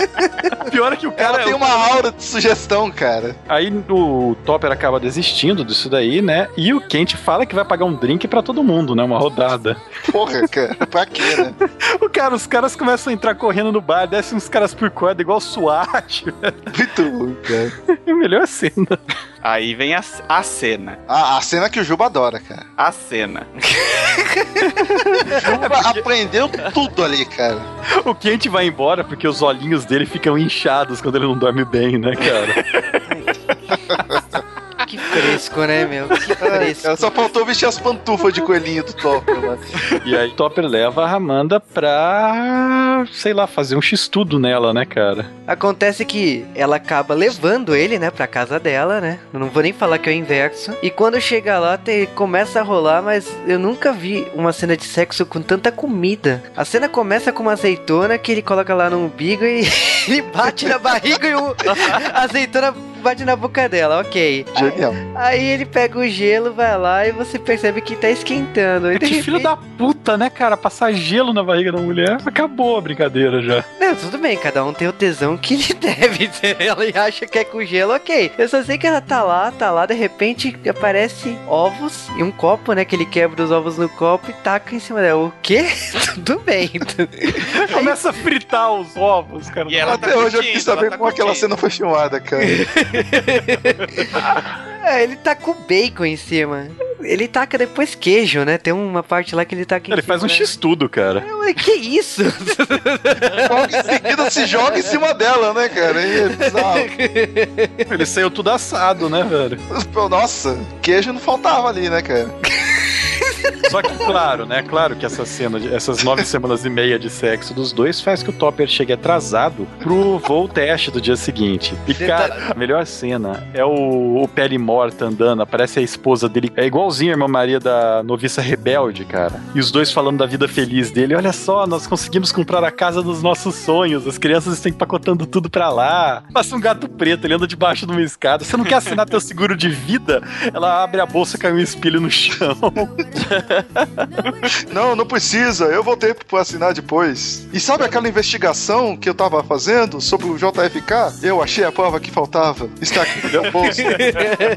É que o
Ela
cara...
tem uma aura de sugestão, cara.
Aí o Topper acaba desistindo disso daí, né? E o Kent fala que vai pagar um drink pra todo mundo, né? Uma rodada.
Porra, cara, pra quê, né?
O cara, os caras começam a entrar correndo no bar, descem uns caras por corda, igual SWAT.
Muito bom, cara.
É a melhor cena.
Aí vem a, a cena.
A, a cena que o Juba adora, cara.
A cena.
Juba aprendeu tudo ali, cara.
O Kent vai embora porque os olhinhos dele ficam inchados quando ele não dorme bem, né, cara?
Que fresco, né, meu? Que fresco.
Cara, só faltou vestir as pantufas de coelhinho do Topper, mano.
E aí Topper leva a Ramanda pra, sei lá, fazer um x-tudo nela, né, cara?
Acontece que ela acaba levando ele, né, pra casa dela, né? Eu não vou nem falar que é o inverso. E quando chega lá, te- começa a rolar, mas eu nunca vi uma cena de sexo com tanta comida. A cena começa com uma azeitona que ele coloca lá no umbigo e ele bate na barriga e o, a azeitona bate na boca dela, ok. Aí ele pega o gelo, vai lá e você percebe que tá esquentando. E de
Que filho da puta, né, cara? Passar gelo na barriga da mulher. Acabou a brincadeira já.
Não, tudo bem, cada um tem o tesão que lhe deve ter. Ela acha que é com gelo, ok. Eu só sei que ela tá lá, tá lá, de repente aparece ovos e um copo, né? Que ele quebra os ovos no copo e taca em cima dela. O quê? tudo bem.
Começa a fritar os ovos, cara.
E ela
Até
tá
hoje eu quis saber
tá
como aquela
curtindo.
cena foi filmada, cara.
É, ele tá com bacon em cima. Ele taca depois queijo, né? Tem uma parte lá que ele taca em
Ele
cima,
faz um
né?
x-tudo, cara.
Falei, Que isso?
Logo em seguida se joga em cima dela, né, cara? É bizarro.
Ele saiu tudo assado, né, velho?
Nossa, queijo não faltava ali, né, cara?
Só que, claro, né? Claro que essa cena, de- essas nove semanas e meia de sexo dos dois faz que o Topper chegue atrasado pro voo teste do dia seguinte. E, cara, a melhor cena é o, o Pele morta andando, aparece a esposa dele. É igualzinho a irmã Maria da noviça rebelde, cara. E os dois falando da vida feliz dele. Olha só, nós conseguimos comprar a casa dos nossos sonhos. As crianças estão empacotando tudo pra lá. Passa um gato preto, ele anda debaixo de uma escada. Você não quer assinar teu seguro de vida? Ela abre a bolsa, cai um espelho no chão.
Não, não precisa, eu voltei pra assinar depois. E sabe aquela investigação que eu tava fazendo sobre o JFK? Eu achei a prova que faltava. Está aqui no meu bolso.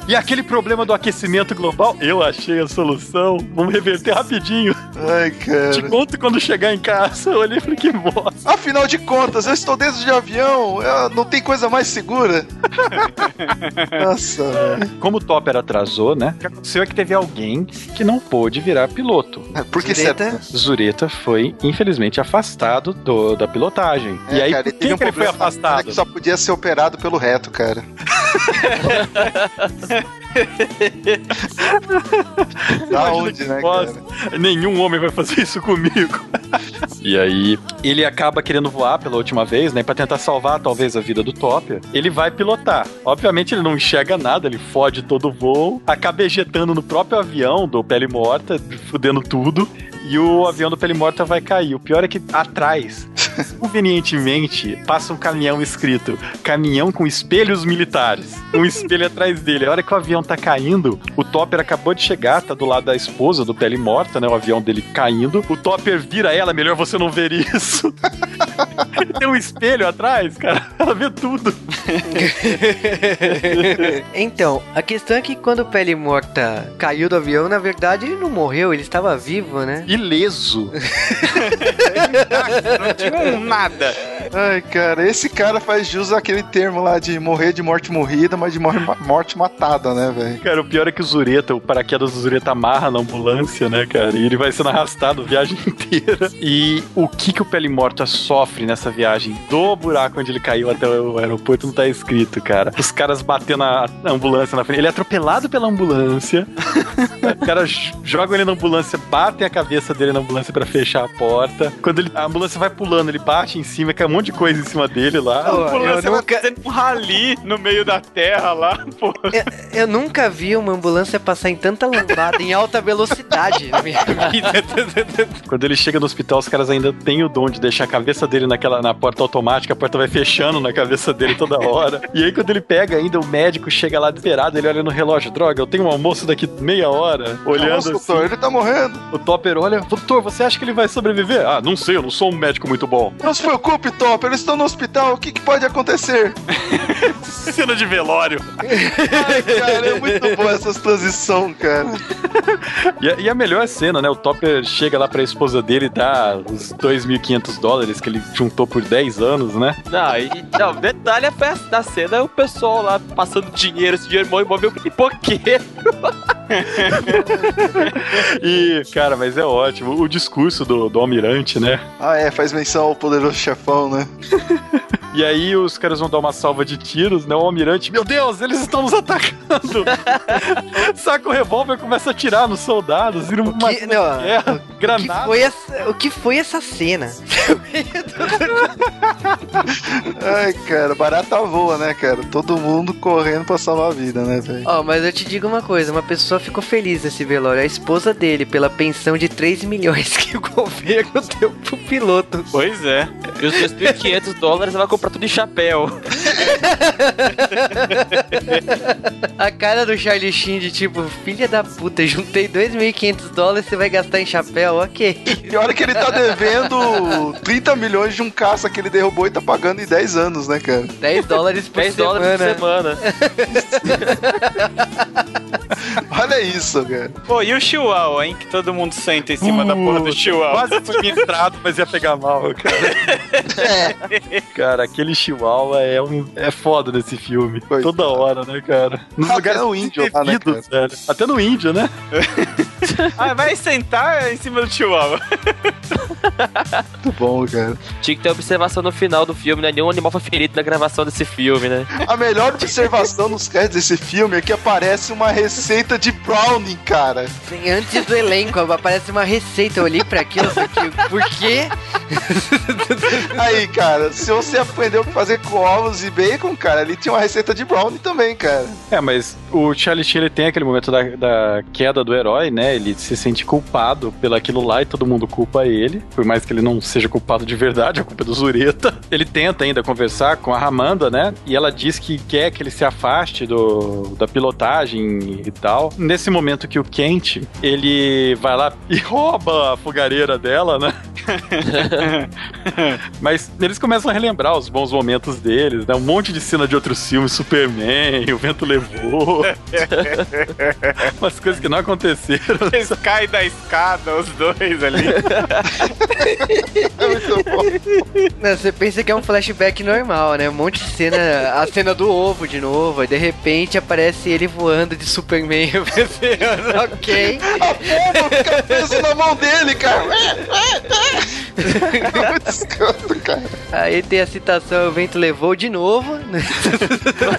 E aquele problema do aquecimento global, eu achei a solução. Vamos reverter rapidinho.
Ai,
Te
cara.
conto quando chegar em casa. Eu olhei e falei, que bosta.
Afinal de contas, eu estou dentro de avião, eu- não tem coisa mais segura. Nossa, velho.
Como o Topper atrasou, né? O que aconteceu é que teve alguém que não pôde virar piloto.
Por que
Zureta?
Zureta foi, infelizmente, afastado do- da pilotagem. e aí,
cara,
por que,
um
que ele foi afastado?
Que só podia ser operado pelo reto, cara. da onde, né, cara?
Nenhum homem vai fazer isso comigo. E aí, ele acaba querendo voar pela última vez, né? Pra tentar salvar, talvez, a vida do Topper. Ele vai pilotar. Obviamente, ele não enxerga nada, ele fode todo o voo, acaba ejetando no próprio avião do Pele Morta, fudendo tudo. E o avião do Pele Morta vai cair. O pior é que atrás, convenientemente, passa um caminhão escrito: caminhão com espelhos militares. Um espelho atrás dele. A hora que o avião tá caindo, o Topper acabou de chegar, tá do lado da esposa do Pele Morta, né? O avião dele caindo. O Topper vira ela, melhor você não ver isso. Tem um espelho atrás, cara. Ela vê tudo.
então, a questão é que quando o Pele Morta caiu do avião, na verdade ele não morreu, ele estava vivo, né?
Ileso.
Não tinha nada.
Ai, cara, esse cara faz jus àquele termo lá de morrer de morte morrida, mas de morte matada, né, velho?
Cara, o pior é que o Zureta, o paraquedas do Zureta amarra na ambulância, né, cara? E ele vai sendo arrastado a viagem inteira. E o que que o Pele Morta sofre nessa viagem do buraco onde ele caiu até o aeroporto não tá escrito, cara. Os caras batendo a ambulância na frente. Ele é atropelado pela ambulância. Os caras j- jogam ele na ambulância, batem a cabeça dele na ambulância pra fechar a porta. Quando ele- a ambulância vai pulando, ele bate em cima, cai um monte de coisa em cima dele lá.
Pô,
Pô,
eu
vai
nunca-
fazendo um rali no meio da terra lá, pô.
Eu nunca vi uma ambulância passar em tanta lambada em alta velocidade na minha vida.
Quando ele chega no hospital, os caras ainda têm o dom de deixar a cabeça dele naquela na porta automática, a porta vai fechando na cabeça dele toda hora. E aí, quando ele pega ainda, o médico chega lá desesperado, ele olha no relógio, droga, eu tenho um almoço daqui meia hora, olhando
Nossa,
assim.
doutor, ele tá morrendo.
O Topper olha, doutor, você acha que ele vai sobreviver? Ah, não sei, eu não sou um médico muito bom.
Não se preocupe, Top, eles estão no hospital, o que, que pode acontecer?
Cena de velório.
Ai, cara, é muito boa essa transição, cara.
E a, e a melhor cena, né? O Topper chega lá pra esposa dele e dá os 2.500 dólares que ele juntou por 10 anos, né?
Não, e, não, detalhe festa da cena é o pessoal lá passando dinheiro, esse dinheiro imóvel pipoqueiro.
E, cara, mas é ótimo. O discurso do, do almirante, né?
Ah, é, faz menção ao poderoso chefão, né?
E aí os caras vão dar uma salva de tiros, né? O almirante, meu Deus, eles estão nos atacando! Saca o revólver e começa a atirar nos soldados, vira uma
que- não,
guerra,
O que,
granada.
foi essa, o que foi essa cena?
Ai, cara, barata voa, né, cara? Todo mundo correndo pra salvar a vida, né, velho?
Ó, mas eu te digo uma coisa, uma pessoa ficou feliz nesse velório, a esposa dele, pela pensão de 3 milhões que o governo deu pro piloto.
Pois é.
E os 2.500 dólares ela vai comprar tudo de chapéu.
A cara do Charlie Sheen de tipo, filha da puta, juntei 2.500 dólares, você vai gastar em chapéu? Ok.
Pior é que ele tá devendo 30 milhões de um caça que ele derrubou e tá pagando em 10 anos, né, cara?
10 dólares por
10
semana.
dólares por semana.
Olha isso, cara.
Pô, e o Chihuahua, hein? Que todo mundo senta em cima da porra do Chihuahua.
Quase foi ministrado, mas ia pegar mal, cara. Cara, aquele chihuahua é, um, é foda nesse filme.
Coitado.
Toda hora, né, cara? Nos
Até
lugares
no índio lá, né,
velho. Até no índio, né?
Ah, vai sentar em cima do Chihuahua.
Muito bom, cara.
Tinha que ter observação no final do filme, né? Nenhum animal foi ferido na gravação desse filme, né?
A melhor observação nos créditos desse filme é que aparece uma receita de brownie, cara.
Sim, Antes do elenco, aparece uma receita. Eu olhei pra aquilo e falei, por quê?
Aí, cara, se você aprendeu que fazer com ovos e bacon, cara, ali tinha uma receita de brownie também, cara.
É, mas o Charlie Sheen ele tem aquele momento da, da queda do herói, né? Ele se sente culpado pelo aquilo lá e todo mundo culpa ele. Por mais que ele não seja culpado de verdade, a culpa é do Zureta. Ele tenta ainda conversar com a Ramanda, né? E ela diz que quer que ele se afaste do, da pilotagem e tal. Nesse momento que o Kent, ele vai lá e rouba a fogareira dela, né? Mas eles começam a relembrar os bons momentos deles, né? Um monte de cena de outros filmes, Superman, O Vento Levou. Umas coisas que não aconteceram.
Eles caem da escada, os dois ali.
É muito bom.
Não, Você pensa que é um flashback normal, né? Um monte de cena, a cena do ovo de novo, aí de repente aparece ele voando de Superman. Eu pensei, ok.
A bomba fica presa na mão dele, cara. É muito escroto, cara.
Aí tem a citação, o vento levou de novo. né?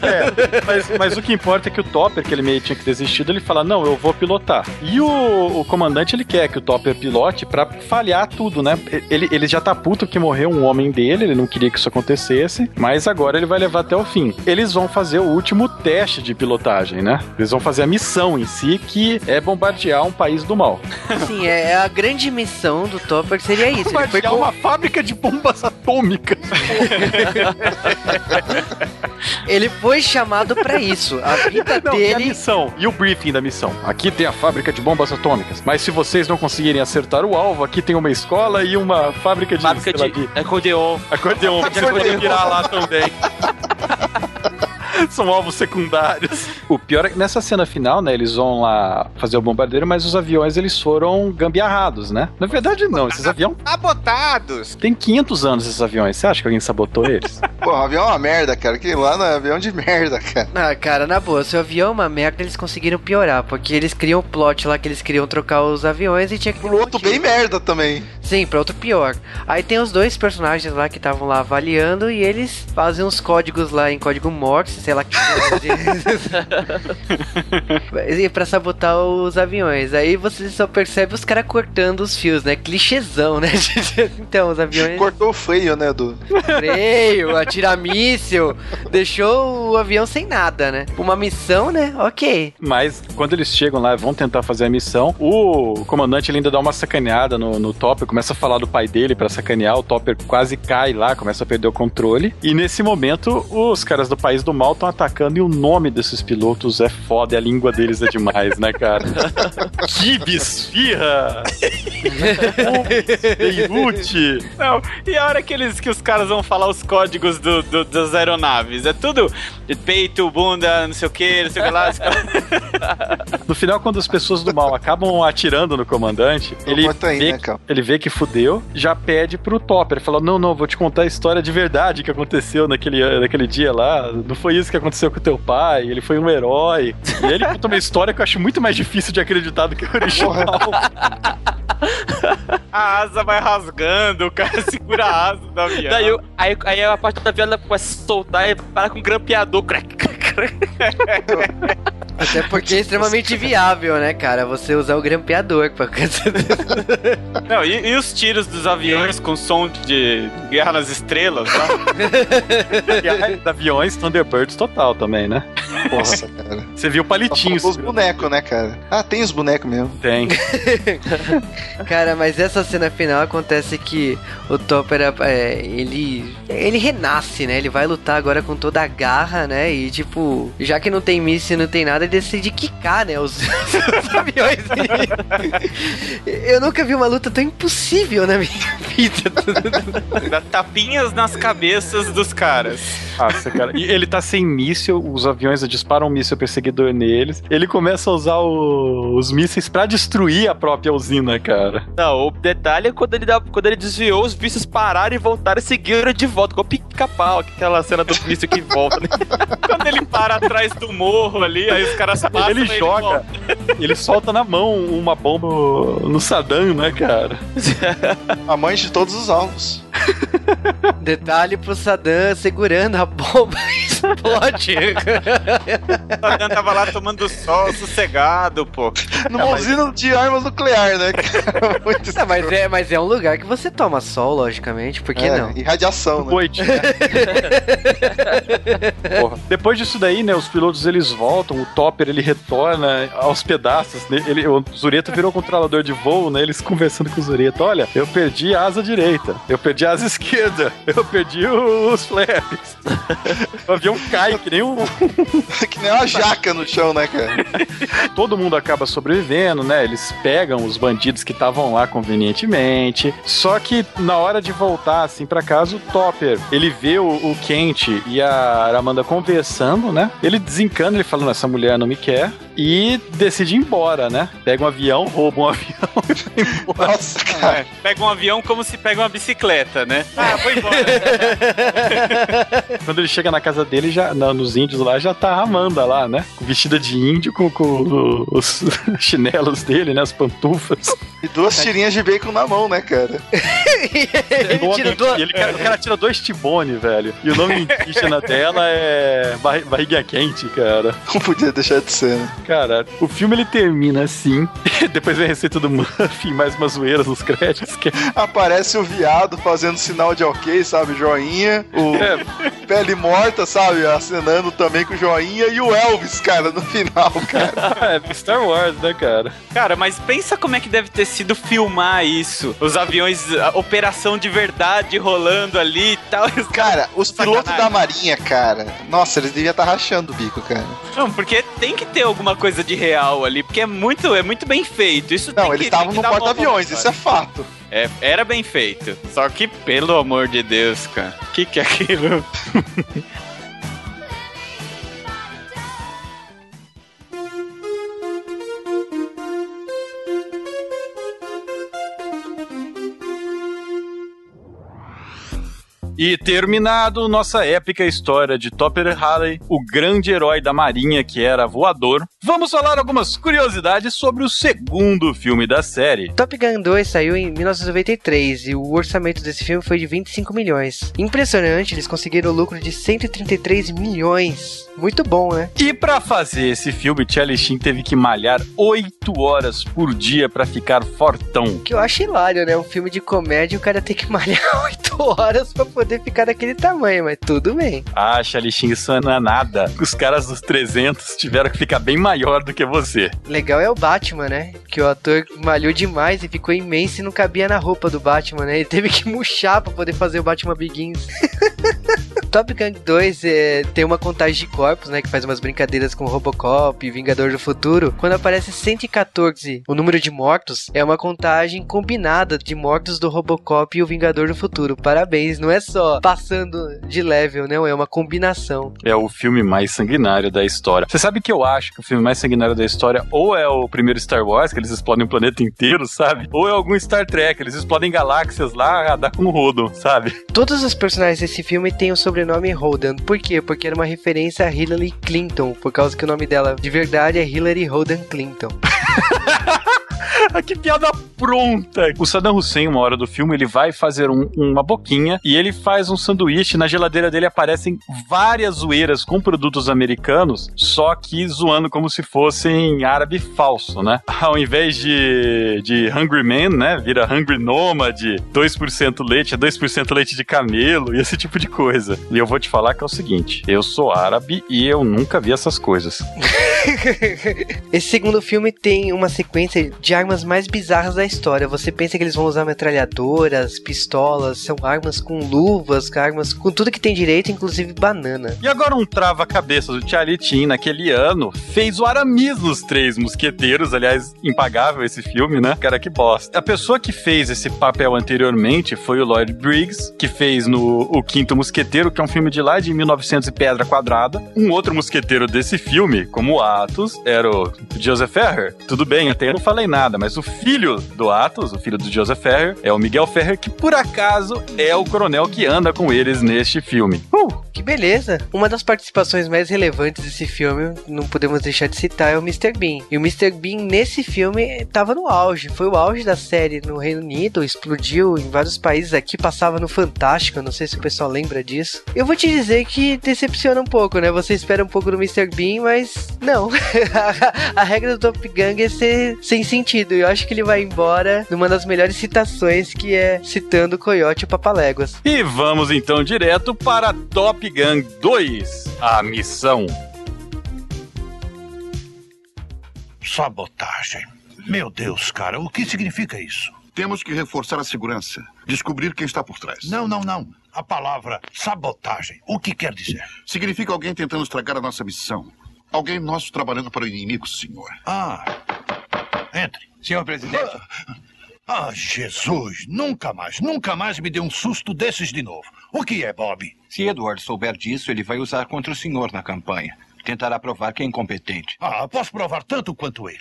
É, mas, mas o que importa é que o Topper, que ele meio tinha que desistido, ele fala: Não, eu vou pilotar. E o, o comandante, ele quer que o Topper pilote pra falhar tudo, né? Ele, ele já tá puto que morreu um homem dele, ele não queria que isso acontecesse, mas agora ele vai levar até o fim. Eles vão fazer o último teste de pilotagem, né? Eles vão fazer a missão em si, que é bombardear um país do mal.
Sim, é a grande missão do Topper seria isso. Ele foi
Bombardear
com-
uma fábrica de bombas atômicas.
Ele foi chamado pra isso. A vida
Não, e a
dele.
missão? E o briefing da missão? Aqui tem a fábrica de bombas atômicas. Mas se vocês não conseguirem acertar o alvo, aqui tem uma escola e uma fábrica de,
Fábrica
sei lá,
de acordeon.
acordeon. Você pode virar lá também. São alvos secundários. O pior é que nessa cena final, né, eles vão lá fazer o bombardeiro, mas os aviões eles foram gambiarrados, né? Na verdade, não. Esses aviões.
Sabotados!
Tem 500 anos esses aviões. Você acha que alguém sabotou eles?
Porra, avião é uma merda, cara. Que lá não é avião de merda, cara.
Ah, cara, na boa, se o avião é uma merda, eles conseguiram piorar. Porque eles criam o plot lá que eles queriam trocar os aviões e tinha que. um
outro
motivo.
bem merda também.
Sim, pra outro pior. Aí tem os dois personagens lá que estavam lá avaliando e eles fazem uns códigos lá em código Morse, sei lá que. e pra sabotar os aviões. Aí você só percebe os caras cortando os fios, né? Clichêzão, né? então, os aviões.
Cortou o freio, né, do...
freio, atirar míssil, deixou o avião sem nada, né? Uma missão, né? Ok.
Mas quando eles chegam lá e vão tentar fazer a missão, o comandante ele ainda dá uma sacaneada no, no Topper, começa a falar do pai dele pra sacanear, o Topper quase cai lá, começa a perder o controle. E nesse momento, os caras do País do Mal estão atacando e o nome desses pilotos é foda e a língua deles é demais, né, cara? Kibisfirra! Beirute!
Não, e a hora que, eles, que os caras vão falar os códigos do, do- das aeronaves? É tudo peito, bunda, não sei o que, não sei o que lá.
No final, quando as pessoas do mal acabam atirando no comandante, ele
aí,
vê,
né,
ele vê que fudeu, já pede pro Topper. Ele fala: Não, não, vou te contar a história de verdade que aconteceu naquele, naquele dia lá. Não foi isso que aconteceu com teu pai, ele foi um herói. E ele conta uma história que eu acho muito mais difícil de acreditar do que o original.
A asa vai rasgando, o cara segura a asa do avião.
Daí, eu- aí, aí a parte da viola começa a soltar e para com um grampeador. Crack, crack, crack.
Até porque é extremamente viável, né, cara? Você usar o grampeador pra.
Não, e, e os tiros dos aviões com som de Guerra nas Estrelas? Lá?
Guerra de aviões Thunderbirds total também, né?
Nossa, cara.
Você viu palitinhos.
Os bonecos, né, cara? Ah, tem os bonecos mesmo.
Tem.
Cara, mas essa cena final acontece que o Topper, é, ele, ele renasce, né? Ele vai lutar agora com toda a garra, né? E tipo, já que não tem míssil, não tem nada, ele decide quicar, né? Os, os aviões. Eu nunca vi uma luta tão impossível na minha vida.
Dá tapinhas nas cabeças dos caras.
Nossa, cara. E ele tá sem míssil, os aviões disparam um míssil perseguidor neles. Ele começa a usar o- os mísseis pra destruir a própria usina, cara.
Não, o detalhe é quando ele, dá- quando ele desviou, os bichos pararam e voltaram e seguiram de volta, igual pica-pau, aquela cena do míssil que volta, né?
Quando ele para atrás do morro ali, aí os caras passam
ele
e
joga,
volta.
ele solta na mão uma bomba no Saddam, né, cara?
A mãe de todos os alvos.
Detalhe pro Saddam segurando a bomba e explode.
O Saddam tava lá tomando sol, sossegado, pô.
Numa usina de armas nuclear, né? Muito
Não, mas, é, mas é um lugar que você toma sol, logicamente, por que
É,
não?
E radiação, né?
Noite, né? Porra. Depois disso daí, né, os pilotos eles voltam, o Topper ele retorna aos pedaços, né? Ele, o Zureta virou controlador de voo, né? Eles conversando com o Zureta, olha, eu perdi a asa direita, eu perdi a asa esquerda, eu perdi os flaps. o avião cai que nem um,
que nem uma jaca no chão, né, cara?
todo mundo acaba sobrevivendo, né? Eles pegam os bandidos que estavam lá convenientemente. Só que na hora de voltar assim pra casa, o Topper, ele vê o, o Kent e a Aramanda conversando, né? Ele desencana, ele fala: "Não, essa mulher não me quer. e decide ir embora, né? Pega um avião, rouba um avião e vai embora.
Nossa, cara.
É, pega um avião como se pega uma bicicleta, né? Ah, vou embora.
Quando ele chega na casa dele, já, na- nos índios lá, já tá a Amanda lá, né? Vestida de índio, com, com os chinelos dele, né? As pantufas.
E duas tirinhas de bacon na mão, né, cara?
Ele
nome-
tira do...
e ele, cara, o cara tira dois tibone, velho. E o nome indígena dela é barri- barriga quente, cara.
Não podia deixar de ser, né?
Cara, o filme ele termina assim. Depois vem a receita do Muffin, mais umas zoeiras nos créditos. Que
Aparece o viado fazendo sinal de ok, sabe? Joinha. O
é,
pele morta, sabe? Acenando também com joinha. E o Elvis, cara, no final, cara.
é Star Wars, né, cara?
Cara, mas pensa como é que deve ter sido filmar isso. Os aviões, a operação de verdade rolando ali e tal. e
Cara, os pilotos
Sacanagem.
da Marinha, cara. Nossa, eles deviam estar rachando o bico, cara.
Não, porque tem que ter alguma coisa de real ali, porque é muito, é muito bem feito. Isso tem
Não,
que-
eles estavam no porta-aviões, isso é fato.
É, era bem feito. Só que, pelo amor de Deus, cara. O que, que é aquilo?
E terminado nossa épica história de Topper Halley, o grande herói da marinha que era voador, vamos falar algumas curiosidades sobre o segundo filme da série.
Top Gun 2 saiu em 1993 e o orçamento desse filme foi de 25 milhões. Impressionante, eles conseguiram o lucro de 133 milhões. Muito bom, né?
E pra fazer esse filme, Charlie Sheen teve que malhar 8 horas por dia pra ficar fortão.
Que eu acho hilário, né? Um filme de comédia e o cara tem que malhar 8 horas pra poder ficar daquele tamanho, mas tudo bem.
Ah, Sheen, isso não é nada. Os caras dos 300 tiveram que ficar bem maior do que você.
Legal é o Batman, né? Que o ator malhou demais e ficou imenso e não cabia na roupa do Batman, né? Ele teve que murchar pra poder fazer o Batman Begins. Top Gun 2 é, tem uma contagem de corpos, né? Que faz umas brincadeiras com Robocop e Vingador do Futuro. Quando aparece 114, o número de mortos, é uma contagem combinada de mortos do Robocop e o Vingador do Futuro. Parabéns, não é só passando de level, não, é uma combinação.
É o filme mais sanguinário da história. Você sabe que eu acho que o filme mais sanguinário da história ou é o primeiro Star Wars, que eles explodem o planeta inteiro, sabe? Ou é algum Star Trek, eles explodem galáxias lá, dá com o rodo, sabe?
Todos os personagens desse filme têm o sobrenome Holden. Por quê? Porque era uma referência a Hillary Clinton, por causa que o nome dela de verdade é Hillary Holden Clinton.
Que piada pronta! O Saddam Hussein, uma hora do filme, ele vai fazer um- uma boquinha e ele faz um sanduíche. Na geladeira dele aparecem várias zoeiras com produtos americanos, só que zoando como se fossem árabe falso, né? Ao invés de, de Hungry Man, né? Vira Hungry Nomad, 2% leite, é 2% leite de camelo e esse tipo de coisa. E eu vou te falar que é o seguinte: eu sou árabe e eu nunca vi essas coisas.
Esse segundo filme tem uma sequência de armas mais bizarras da história. Você pensa que eles vão usar metralhadoras, pistolas, são armas com luvas, armas com tudo que tem direito, inclusive banana.
E agora um trava-cabeça do Charlie naquele ano, fez o Aramis nos Três Mosqueteiros, aliás, impagável esse filme, né? Cara, que bosta. A pessoa que fez esse papel anteriormente foi o Lloyd Briggs, que fez no O Quinto Mosqueteiro, que é um filme de lá de 1900 e pedra quadrada. Um outro mosqueteiro desse filme, como Atos, era o Joseph Ferrer. Tudo bem, até eu não falei nada, mas o filho do Atos, o filho do Joseph Ferrer, é o Miguel Ferrer, que por acaso é o coronel que anda com eles neste filme. Uh!
Que beleza! Uma das participações mais relevantes desse filme, não podemos deixar de citar, é o Mr. Bean. E o Mr. Bean nesse filme tava no auge, foi o auge da série no Reino Unido, explodiu em vários países aqui, passava no Fantástico, não sei se o pessoal lembra disso. Eu vou te dizer que decepciona um pouco, né? Você espera um pouco do Mr. Bean, mas não. a regra do Top Gun é ser sem sentido. Eu acho que ele vai embora numa das melhores citações, que é citando Coyote e Papaléguas.
E vamos então direto para Top Gun 2, a missão.
Sabotagem. Meu Deus, cara, o que significa isso?
Temos que reforçar a segurança. Descobrir quem está por trás.
Não, não, não. A palavra sabotagem. O que quer dizer?
Significa alguém tentando estragar a nossa missão. Alguém nosso trabalhando para o inimigo, senhor.
Ah. Entre.
Senhor presidente,
Ah, Jesus! Nunca mais, nunca mais me dê um susto desses de novo. O que é, Bob?
se Edward souber disso, ele vai usar contra o senhor na campanha. Tentará provar que é incompetente.
Ah, posso provar tanto quanto ele.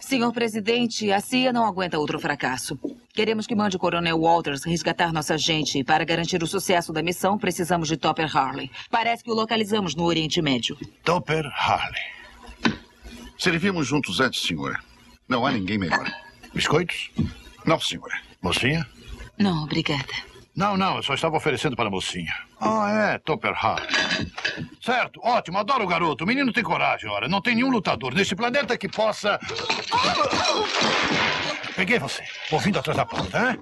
Senhor presidente, a CIA não aguenta outro fracasso. Queremos que mande o Coronel Walters resgatar nossa gente. Para garantir o sucesso da missão, precisamos de Topper Harley. Parece que o localizamos no Oriente Médio.
Topper Harley.
Servimos juntos antes, senhor. Não há ninguém melhor.
Biscoitos?
Não, senhor.
Mocinha?
Não, obrigada.
Não, não, eu só estava oferecendo para a mocinha. Ah, é, Topper Harley. Certo, ótimo, adoro o garoto. O menino tem coragem, ora. Não tem nenhum lutador neste planeta que possa. Peguei você, ouvindo atrás da porta, hein?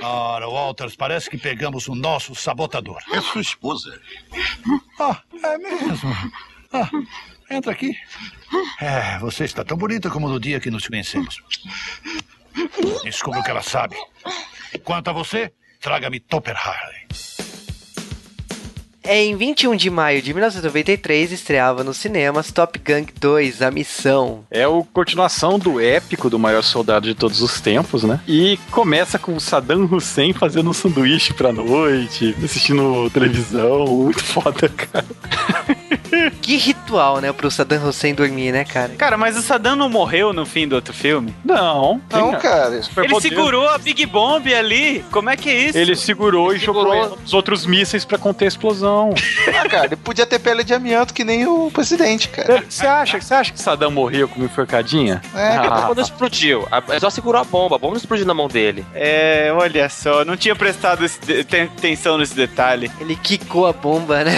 Ora, Walters, parece que pegamos o nosso sabotador.
É sua esposa.
Ah, é mesmo. Ah, entra aqui. É, você está tão bonita como no dia que nos conhecemos. Descubra o que ela sabe. Quanto a você, traga-me Topper Harley.
Em 21 de maio de 1993, estreava nos cinemas Top Gun 2, A Missão.
É a continuação do épico do maior soldado de todos os tempos, né? E começa com o Saddam Hussein fazendo um sanduíche pra noite, assistindo televisão. Muito foda, cara.
Que ritual, né, pro Saddam Hussein dormir, né, cara?
Cara, mas o Saddam não morreu no fim do outro filme?
Não.
Não, cara.
Ele segurou a Big Bomb ali. Como é que é isso?
Ele segurou e
Segurou.
jogou os outros mísseis pra conter a explosão.
Ah, cara, ele podia ter pele de amianto que nem o presidente, cara.
Você acha, você acha que Saddam morreu com uma enforcadinha?
É,
A
Ah,
bomba não explodiu. A- É só segurou a bomba. A bomba não explodiu na mão dele.
É, olha só, não tinha prestado esse de- te- atenção nesse detalhe.
Ele quicou a bomba, né?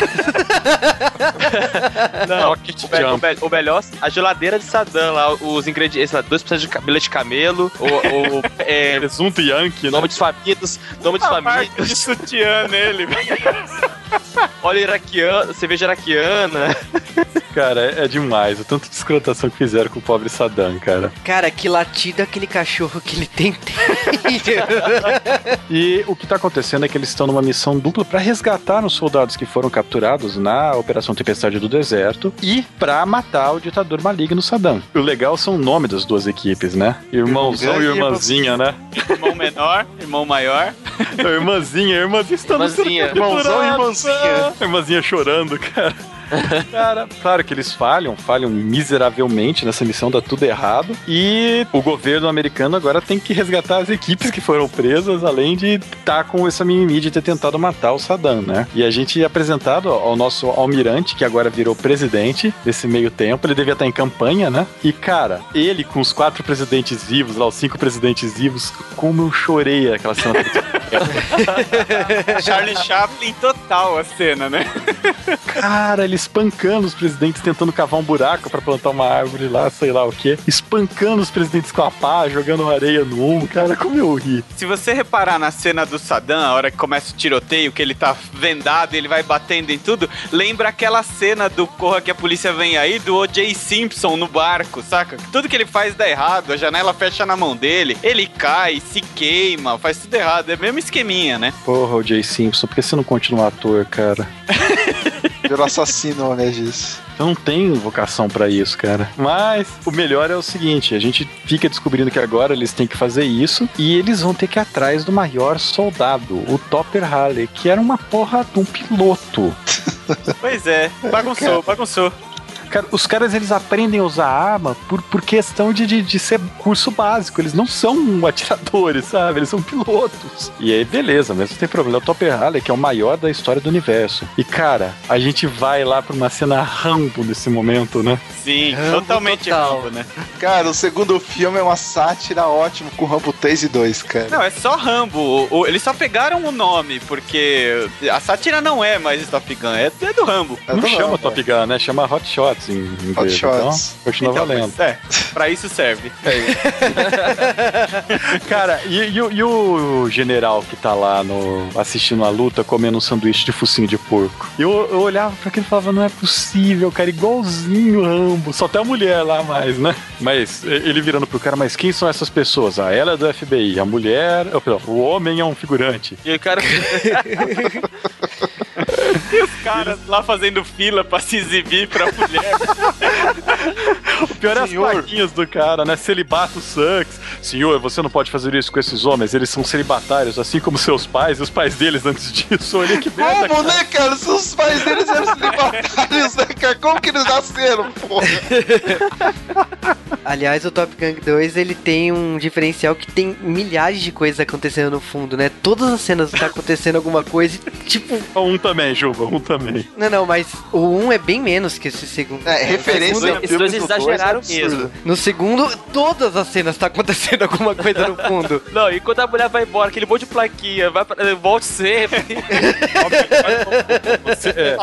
Não, o, o me-
O melhor, a geladeira de Saddam lá, os ingredientes, lá, 2% de cabelo de camelo, o, o é,
Presunto Yankee, né?
nome de famintos, nome de
a marca de
famintos,
sutiã nele, velho.
óleo iraquiano, cerveja iraquiana.
Cara, é, é demais. O tanto de escrotação que fizeram com o pobre Saddam, cara.
Cara, que latido aquele cachorro que ele tem. tem.
E o que tá acontecendo é que eles estão numa missão dupla pra resgatar os soldados que foram capturados na Operação Tempestade do Deserto e pra matar o ditador maligno Saddam. O legal são o nome das duas equipes, né? Irmãozão e irmãzinha, né?
Irmão menor, irmão maior.
irmãzinha, irmãzinha estão
Irmãzinha.
Irmãozão e irmãzinha.
Irmãzinha chorando, cara. Cara, claro que eles falham, falham miseravelmente nessa missão, dá tudo errado. E o governo americano agora tem que resgatar as equipes que foram presas, além de estar com essa mimimi de ter tentado matar o Saddam, né? E a gente é apresentado ao nosso almirante, que agora virou presidente nesse meio tempo. Ele devia estar em campanha, né? E, cara, ele com os quatro presidentes vivos, lá, os cinco presidentes vivos, como eu chorei aquela cena.
Charlie Chaplin total a cena, né?
Cara, ele espancando os presidentes, tentando cavar um buraco pra plantar uma árvore lá, sei lá o quê. Espancando os presidentes com a pá, jogando areia no um. Cara, como eu ri.
Se você reparar na cena do Saddam, a hora que começa o tiroteio, que ele tá vendado, ele vai batendo em tudo, lembra aquela cena do Corra que a polícia vem aí, do O.J. Simpson no barco, saca? Tudo que ele faz dá errado, a janela fecha na mão dele, ele cai, se queima, faz tudo errado. É mesmo esqueminha, né?
Porra, o Jay Simpson, por que você não continua ator, cara?
Virou assassino ao invés disso.
Eu não tenho vocação pra isso, cara. Mas o melhor é o seguinte: a gente fica descobrindo que agora eles têm que fazer isso e eles vão ter que ir atrás do maior soldado, o Topper Halley, que era uma porra de um piloto.
Pois é, bagunçou, bagunçou.
Cara, os caras eles aprendem a usar arma por, por questão de, de, de ser curso básico. Eles não são atiradores, sabe? Eles são pilotos. E aí, beleza, mas não tem problema. É o Topper Halley, que é o maior da história do universo. E, cara, a gente vai lá pra uma cena rambo nesse momento, né?
Sim,
Rambo
totalmente
total.
Rambo, né?
Cara, o segundo filme é uma sátira ótima com Rambo 3 e 2, cara.
Não, é só Rambo. O- o- eles só pegaram o nome, porque a sátira não é mais Top Gun, é, é do Rambo.
É
não
do
chama
Rambo,
Top Gun, né? Chama Hot Shots em inglês.
Shots.
Então, continua
Então,
valendo.
mas, É, pra isso serve.
Cara, e, e o- e o general que tá lá no, assistindo a luta comendo um sanduíche de focinho de porco? Eu, eu olhava pra aquilo e falava, não é possível, cara, igualzinho o Rambo. Só tem a mulher lá mais, né? Mas ele virando pro cara, mas quem são essas pessoas? Ah, ela é do FBI, a mulher. oh, perdão, O homem é um figurante.
E o cara.
caras lá fazendo fila pra se exibir pra mulher.
O pior é as plaquinhas do cara, né? Celibato sucks. Senhor, você não pode fazer isso com esses homens, eles são celibatários, assim como seus pais e os pais deles antes disso. Olha que merda,
Como,
cara.
né, cara? Se os pais deles eram celibatários, né, cara? Como que eles nasceram, porra?
Aliás, o Top Gun 2 ele tem um diferencial que tem milhares de coisas acontecendo no fundo, né? Todas as cenas tá acontecendo alguma coisa, e, tipo,
Um também, Juba, um também.
não, não, mas o 1 é bem menos que esse segundo.
É, referência
No segundo-
ao
Esses
filme
dois
do
exageraram
dois é
mesmo.
No segundo, todas as cenas tá acontecendo alguma coisa no fundo.
Não, e quando a mulher vai embora, aquele monte de plaquinha, vai pra, volte sempre.
Você, é,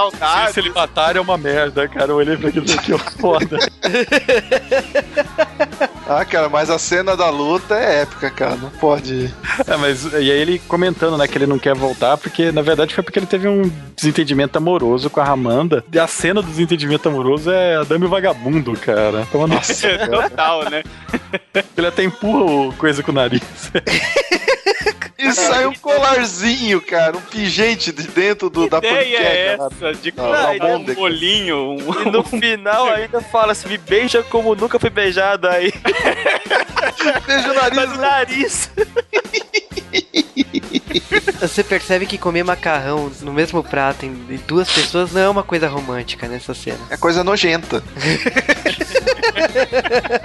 ser celibatário é uma merda, cara. Eu olhei pra aquilo aqui, ó, foda.
Ah, cara, mas a cena da luta é épica, cara. Não pode.
É, mas e aí ele comentando, né, que ele não quer voltar, porque na verdade foi porque ele teve um desentendimento amoroso com a Ramanda. E a cena do desentendimento amoroso é a Dame o Vagabundo, cara. Então, nossa,
Total, né?
ele até empurra o coisa com o nariz.
E sai um colarzinho, cara. Um pingente de dentro do, da
ideia é
panqueca.
essa? De
uma
um bolinho, um...
E no final ainda fala assim, me beija como nunca fui beijado aí.
Beijo o nariz,
Mas o
né?
nariz.
Você percebe que comer macarrão no mesmo prato em duas pessoas não é uma coisa romântica nessa cena.
É coisa nojenta.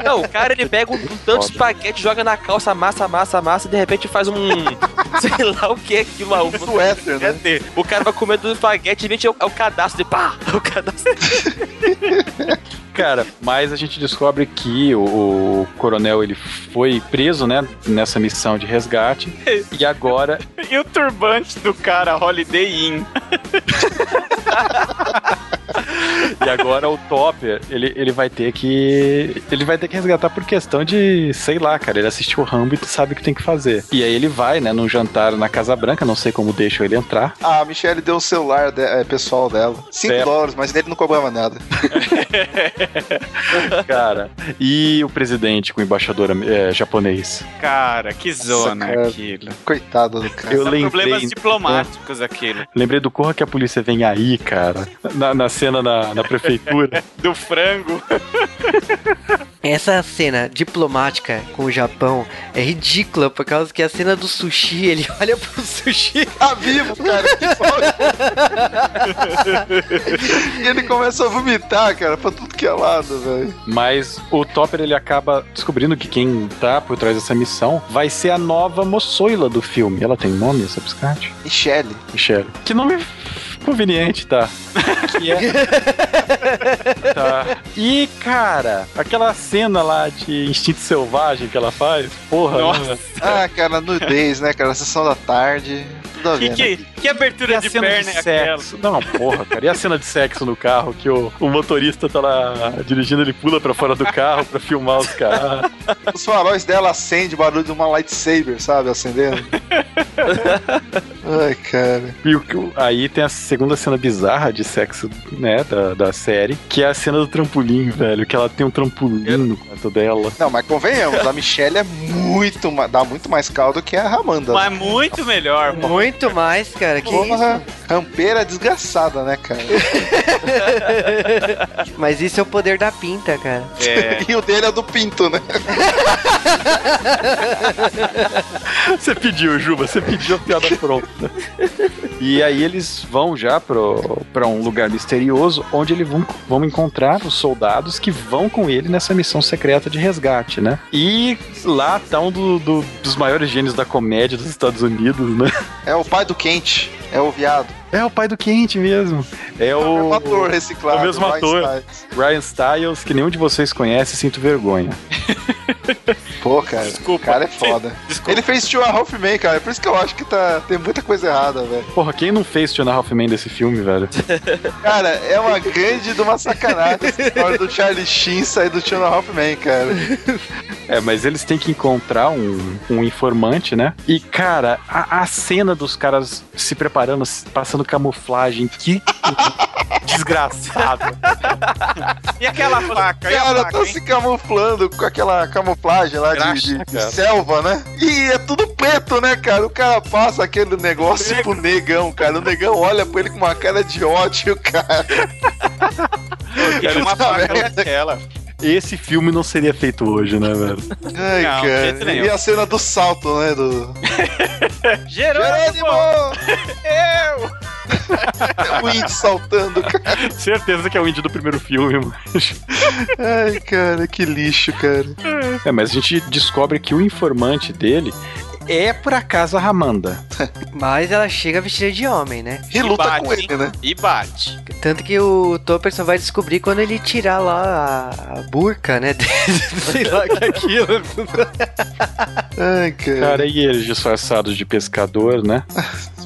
Não, o cara ele pega um, um tanto de espaguete, joga na calça, amassa, amassa, amassa, e de repente faz um. sei lá o que é aquilo lá. Um
Suéter, né?
O cara vai comer do espaguete e de repente é o, é o cadastro de pá! É o cadastro.
Cara, mas a gente descobre que o, o coronel ele foi preso, né, nessa missão de resgate. E agora
E o turbante do cara, Holiday Inn.
E agora o Topper, ele, ele vai ter que. Ele vai ter que resgatar por questão de, sei lá, cara. Ele assistiu o Rambo e sabe o que tem que fazer. E aí ele vai, né, num jantar na Casa Branca, não sei como deixam ele entrar.
Ah, a Michelle deu o celular de- é, pessoal dela. 5
Certo.
dólares, mas nele não cobrava nada.
Cara. E o presidente com o embaixador é, japonês.
Cara, que zona
cara.
aquilo.
Coitado do cara.
Eu lembrei.
problemas diplomáticos aquilo.
Lembrei do Corra que a polícia vem aí, cara. Na, na cena na, na prefeitura.
Do frango.
Essa cena diplomática com o Japão é ridícula, por causa que a cena do sushi, ele olha pro sushi.
Tá vivo, cara. Que foda. e ele começa a vomitar, cara, pra tudo que é lado, velho.
Mas o Topper ele acaba descobrindo que quem tá por trás dessa missão vai ser a nova moçoila do filme. Ela tem nome, essa biscate?
Michelle.
Michelle. Que nome conveniente, tá? Que é... tá. E, cara, aquela cena lá de instinto selvagem que ela faz, porra.
Nossa.
né?
Ah, cara, nudez, né, cara? Sessão da tarde. Tudo a
Que,
ver,
que,
né?
que abertura
a
de
cena
perna
de
é aquela?
sexo? Não, porra, cara. E a cena de sexo no carro que o, o motorista tá lá dirigindo, ele pula pra fora do carro pra filmar os caras.
Os faróis dela acendem o barulho de uma lightsaber, sabe? Acendendo. Ai, cara.
E o aí tem a segunda cena bizarra de sexo, né, da, da série, que é a cena do trampolim, velho. Que ela tem um trampolim no quarto dela.
Não, mas convenhamos, a Michelle é muito, dá muito mais caldo que a Ramanda.
Mas muito melhor, pô.
Muito mais, cara, que
Porra, rampeira desgraçada, né, cara?
isso? Mas isso é o poder da pinta, cara.
É.
E o dele é do pinto, né?
Você pediu, Juba, você pediu a piada pronta. E aí eles vão já pro, pra um lugar misterioso onde eles vão, vão encontrar os soldados que vão com ele nessa missão secreta de resgate, né? E lá tá um do- do- dos maiores gênios da comédia dos Estados Unidos, né?
É o pai do quente, é o viado.
É o pai do quente mesmo. É
o
o
mesmo ator reciclado.
o mesmo
Ryan
ator.
Stiles.
Ryan Styles, que nenhum de vocês conhece, sinto vergonha.
Pô, cara,
Desculpa.
o cara é foda.
Desculpa.
Ele fez Tio Halfman, cara, é por isso que eu acho que tá, tem muita coisa errada, velho.
Porra, quem não fez Tiana Hoffman desse filme, velho?
Cara, é uma grande de uma sacanagem essa história do Charlie Sheen sair do Tio Halfman, cara.
É, mas eles têm que encontrar um, um informante, né? E, cara, a, a cena dos caras se preparando, passando camuflagem, que. Desgraçado.
E aquela faca? E a
Cara, tá
hein?
se camuflando com aquela camuflagem lá de,
Graxa,
de- de
cara.
selva, né? E é tudo preto, né, cara? O cara passa aquele negócio pro negão, cara. O negão olha pra ele com uma cara de ódio, cara.
Era uma
Essa
faca daquela.
Esse filme não seria feito hoje, né, velho?
Ai,
Não,
cara. E a cena do salto, né? Do.
Jerônimo! Eu!
o índio saltando, cara.
Certeza que é o índio do primeiro filme, mano.
Ai, cara, que lixo, cara.
É, mas a gente descobre que o informante dele é, por acaso, a Ramanda.
Mas ela chega vestida de homem, né?
E luta
bate,
com ele, né?
E bate.
Tanto que o Topper só vai descobrir quando ele tirar lá a, a burca, né? Sei lá o que é aquilo.
Ai, cara.
Cara, e eles disfarçados de pescador, né?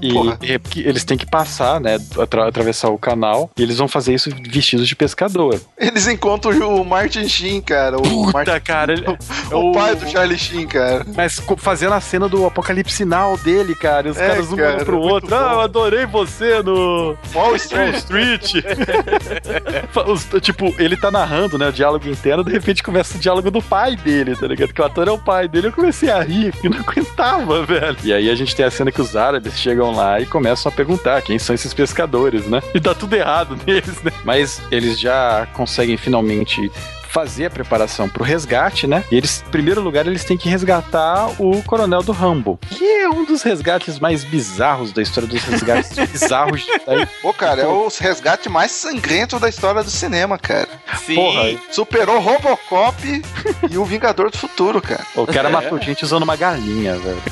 E
Porra.
é eles têm que passar, né? atra- atravessar o canal. E eles vão fazer isso vestidos de pescador.
Eles encontram o Martin Sheen, cara. O, Martin...
Puta, cara. ele-
o pai do Charlie Sheen, cara.
Mas fazendo a cena do apocalipse sinal dele, cara. E os
É,
caras um
cara,
pro outro.
bom.
Ah, eu adorei você no
Wall
Wall
Street.
Street. Os- tipo, ele tá narrando, né? O diálogo interno, de repente começa o diálogo do pai dele, tá ligado? Que o ator é o pai dele. Eu comecei a rir, que não aguentava, velho. E aí a gente tem a cena que os árabes chegam lá e começam a perguntar quem são esses pescadores, né? E dá tudo errado neles, né? Mas eles já conseguem finalmente fazer a preparação pro resgate, né? E eles, em primeiro lugar, eles têm que resgatar o coronel do Rambo, que é um dos resgates mais bizarros da história dos resgates bizarros. Aí,
Pô, cara, é o resgate mais sangrento da história do cinema, cara.
Sim.
Porra,
Superou Robocop e o Vingador do Futuro, cara.
o cara matou gente usando uma galinha, velho.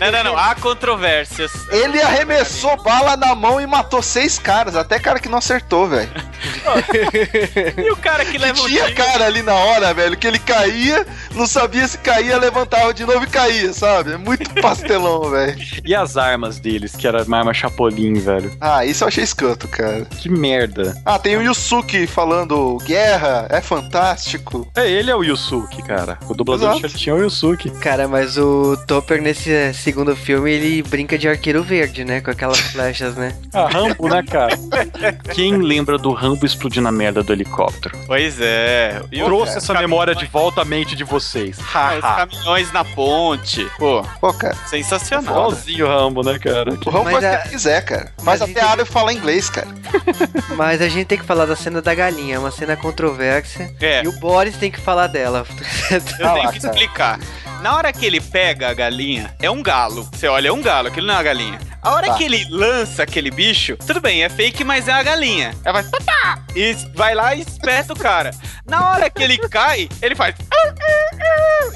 Não, não, não. Há controvérsias.
Ele arremessou bala na mão e matou seis caras, até cara que não acertou, velho.
E o cara que um
Tinha cara ali na hora, velho, que ele caía, não sabia se caía, levantava de novo e caía, sabe? É muito pastelão, velho.
E as armas deles, que era uma arma Chapolin, velho.
Ah, isso eu achei escanto, cara.
Que merda.
Ah, tem o Yusuke falando guerra, é fantástico.
É, ele é o Yusuke, cara. O dublador
Exato.
do Charlie é o Yusuke.
Cara, mas o Topper nesse segundo filme, ele brinca de arqueiro verde, né? Com aquelas flechas, né?
Ah, Rambo, né, cara? Quem lembra do Rambo explodindo a merda do helicóptero?
Pois é. E
Trouxe essa memória de volta à mente de vocês.
Ah, os
Haha.
caminhões na ponte. Pô,
Pô, cara,
sensacional.
Igualzinho o Rambo, né, cara?
o Rambo
Mas
faz o
a-
que ele quiser, cara. Faz
mas
até
a gente-
árabe falar inglês, cara.
Mas a gente tem que falar da cena da galinha, é uma cena controversa.
É.
E o Boris tem que falar dela.
Eu
Ah
tenho que explicar. Na hora que ele pega a galinha, é um galo. Você olha, é um galo, aquilo não é uma galinha. A hora
Tá.
que ele lança aquele bicho, tudo bem, é fake, mas é a galinha. Ela vai. "Papá!" E vai lá e espeta o cara. Na hora que ele cai, ele faz.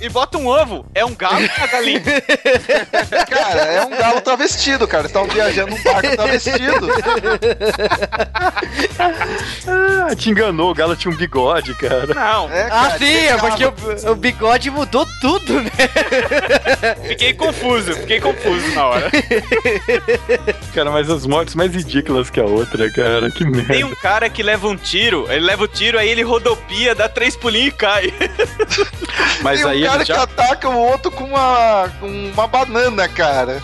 E bota um ovo. É um galo ou uma galinha?
Cara, é um galo travestido, cara. Estavam viajando num barco travestido.
Ah, te enganou, o Galo tinha um bigode, cara.
Não,
É,
ah,
cara,
sim, é porque o, o bigode mudou tudo, né?
fiquei confuso, fiquei confuso na hora.
Cara, mas as mortes mais ridículas que a outra, cara. Que merda.
Tem um cara que leva um tiro, ele leva o tiro, aí ele rodopia, dá três pulinhos e cai.
Mas
Tem um
aí
cara
ele
que
já
ataca o outro com uma, com uma banana, cara.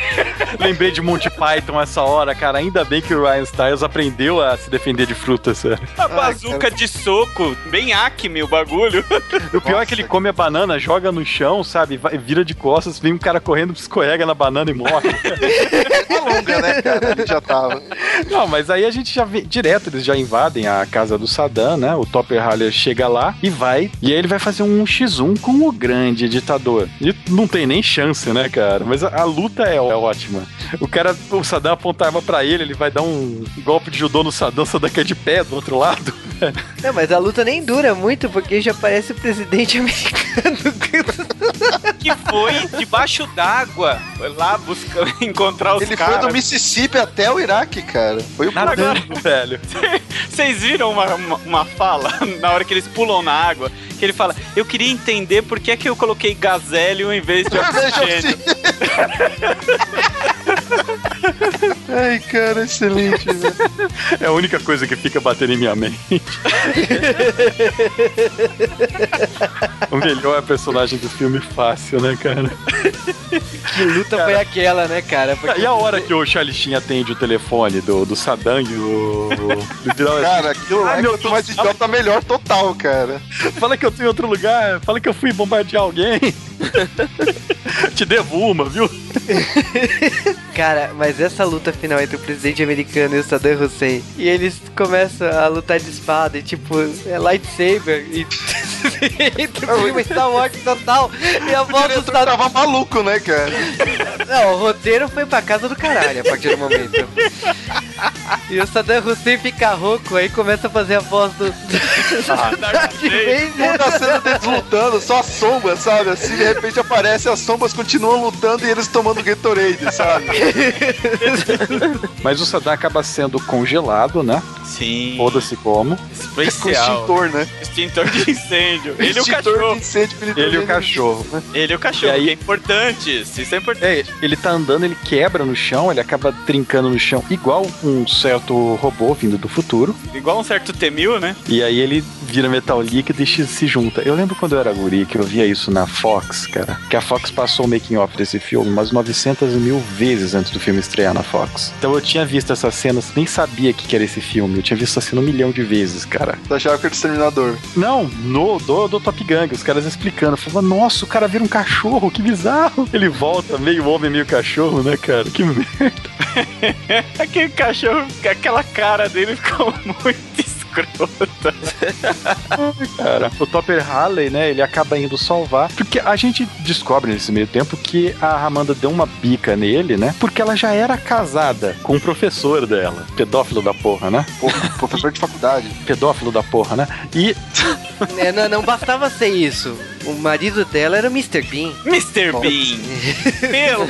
lembrei de Monty Python essa hora, cara. Ainda bem que o Ryan Styles aprendeu a se defender de frutas, sério.
A bazuca de soco, bem acme o bagulho.
O pior é que ele come a banana, joga no chão, sabe? Vai- vira de costas, vem um cara correndo, escorrega na banana e morre.
Longa, né, cara? Ele já tava.
Não, mas aí a gente já vê direto, eles já invadem a casa do Saddam, né? O Topper Haller chega lá e vai, e aí ele vai fazer um X1 com o grande ditador. E não tem nem chance, né, cara? Mas a, a luta é, é ótima. O cara, o Saddam aponta a arma pra ele, ele vai dar um golpe de judô no Saddam, o Saddam cai de pé do outro lado.
Não, mas a luta nem dura muito, porque já parece o presidente americano.
que foi debaixo d'água. Foi lá buscar encontrar os
Ele foi
caras.
do Mississippi até o Iraque, cara. Foi o
Nadando, velho.
Vocês viram uma, uma, uma fala na hora que eles pulam na água? Que ele fala: Eu queria entender por que, é que eu coloquei gazélio em vez de oxigênio.
Ai, cara, excelente, velho.
É a única coisa que fica batendo em minha mente. o melhor personagem do filme fácil, né, cara?
Que luta foi aquela, né, cara? Porque-
E a hora que o Charlie Sheen atende o telefone do, do Saddam e o... do Bilal,
Cara, aquilo lá
Ai,
é
meu
quanto mais idiota, melhor total, cara.
Fala que eu tô em outro lugar, fala que eu fui bombardear alguém. Te devo uma, viu?
Cara, mas essa luta final entre o presidente americano e o Saddam Hussein, e eles começam a lutar de espada, e tipo, é lightsaber, e. Entre o filme Star Wars total, e a voz do Saddam.
tava maluco, né, cara?
Não, o roteiro foi pra casa do caralho a partir do momento. E o Saddam Hussein fica rouco, aí começa a fazer a voz do. Vader.
Muda a cena deles lutando, só a sombra, sabe? Assim, de repente aparece, as sombras continuam lutando e eles tomando Gatorade, sabe?
Mas o Saddam acaba sendo congelado, né?
Sim.
Foda-se como.
Com
Especial.
extintor, né?
Extintor de incêndio. Ele e o cachorro.
de incêndio pra
Ele e o cachorro. né?
Ele o cachorro,
E aí-
que é importante. Isso é importante.
É, ele tá andando, ele quebra no chão, ele acaba trincando no chão, igual um certo robô vindo do futuro.
Igual um certo T-1000, né?
E aí ele vira metal líquido e se junta. Eu lembro quando eu era guri que eu via isso na Fox, cara. Que a Fox passou o making off desse filme umas 900 mil vezes antes do filme estrear na Fox. Então eu tinha visto essas cenas, nem sabia que, que era esse filme. Eu tinha visto essa cena um milhão de vezes, cara.
Você achava que era o Exterminador.
Não, no do, do Top Gang, os caras explicando. Falava, nossa, o cara vira um cachorro, que bizarro. Ele volta meio homem, meio cachorro, né, cara? Que merda.
Aquele cachorro, aquela cara dele ficou muito escrota.
cara. O Topper Halley, né, ele acaba indo salvar, porque a gente descobre nesse meio tempo que a Amanda deu uma bica nele, né, porque ela já era casada com o professor dela, pedófilo da porra, né?
Porra, professor de faculdade.
Pedófilo da porra, né? E
É, não, não bastava ser isso. O marido dela era o Mr. Bean.
Mr. Bean. Pelo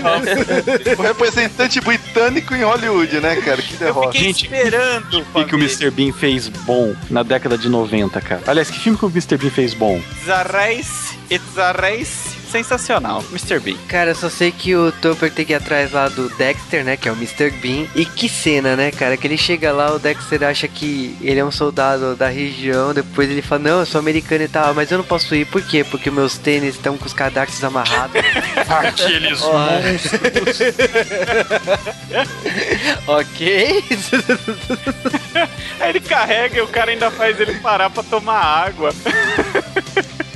O representante britânico em Hollywood, né, cara? Que
Eu
derrota.
Gente,
esperando.
o que, que o Mr. Bean fez bom na década de 90, cara? Aliás, que filme que o Mr. Bean fez bom?
It's a race, it's a race. Sensacional, Mr. Bean.
Cara, eu só sei que o Topper tem que ir atrás lá do Dexter, né? Que é o Mr. Bean. E que cena, né, cara? Que ele chega lá, o Dexter acha que ele é um soldado da região. Depois ele fala: Não, eu sou americano e tal, mas eu não posso ir. Por quê? Porque meus tênis estão com os cadarços amarrados.
Aqueles
ok.
Aí ele carrega e o cara ainda faz ele parar pra tomar água.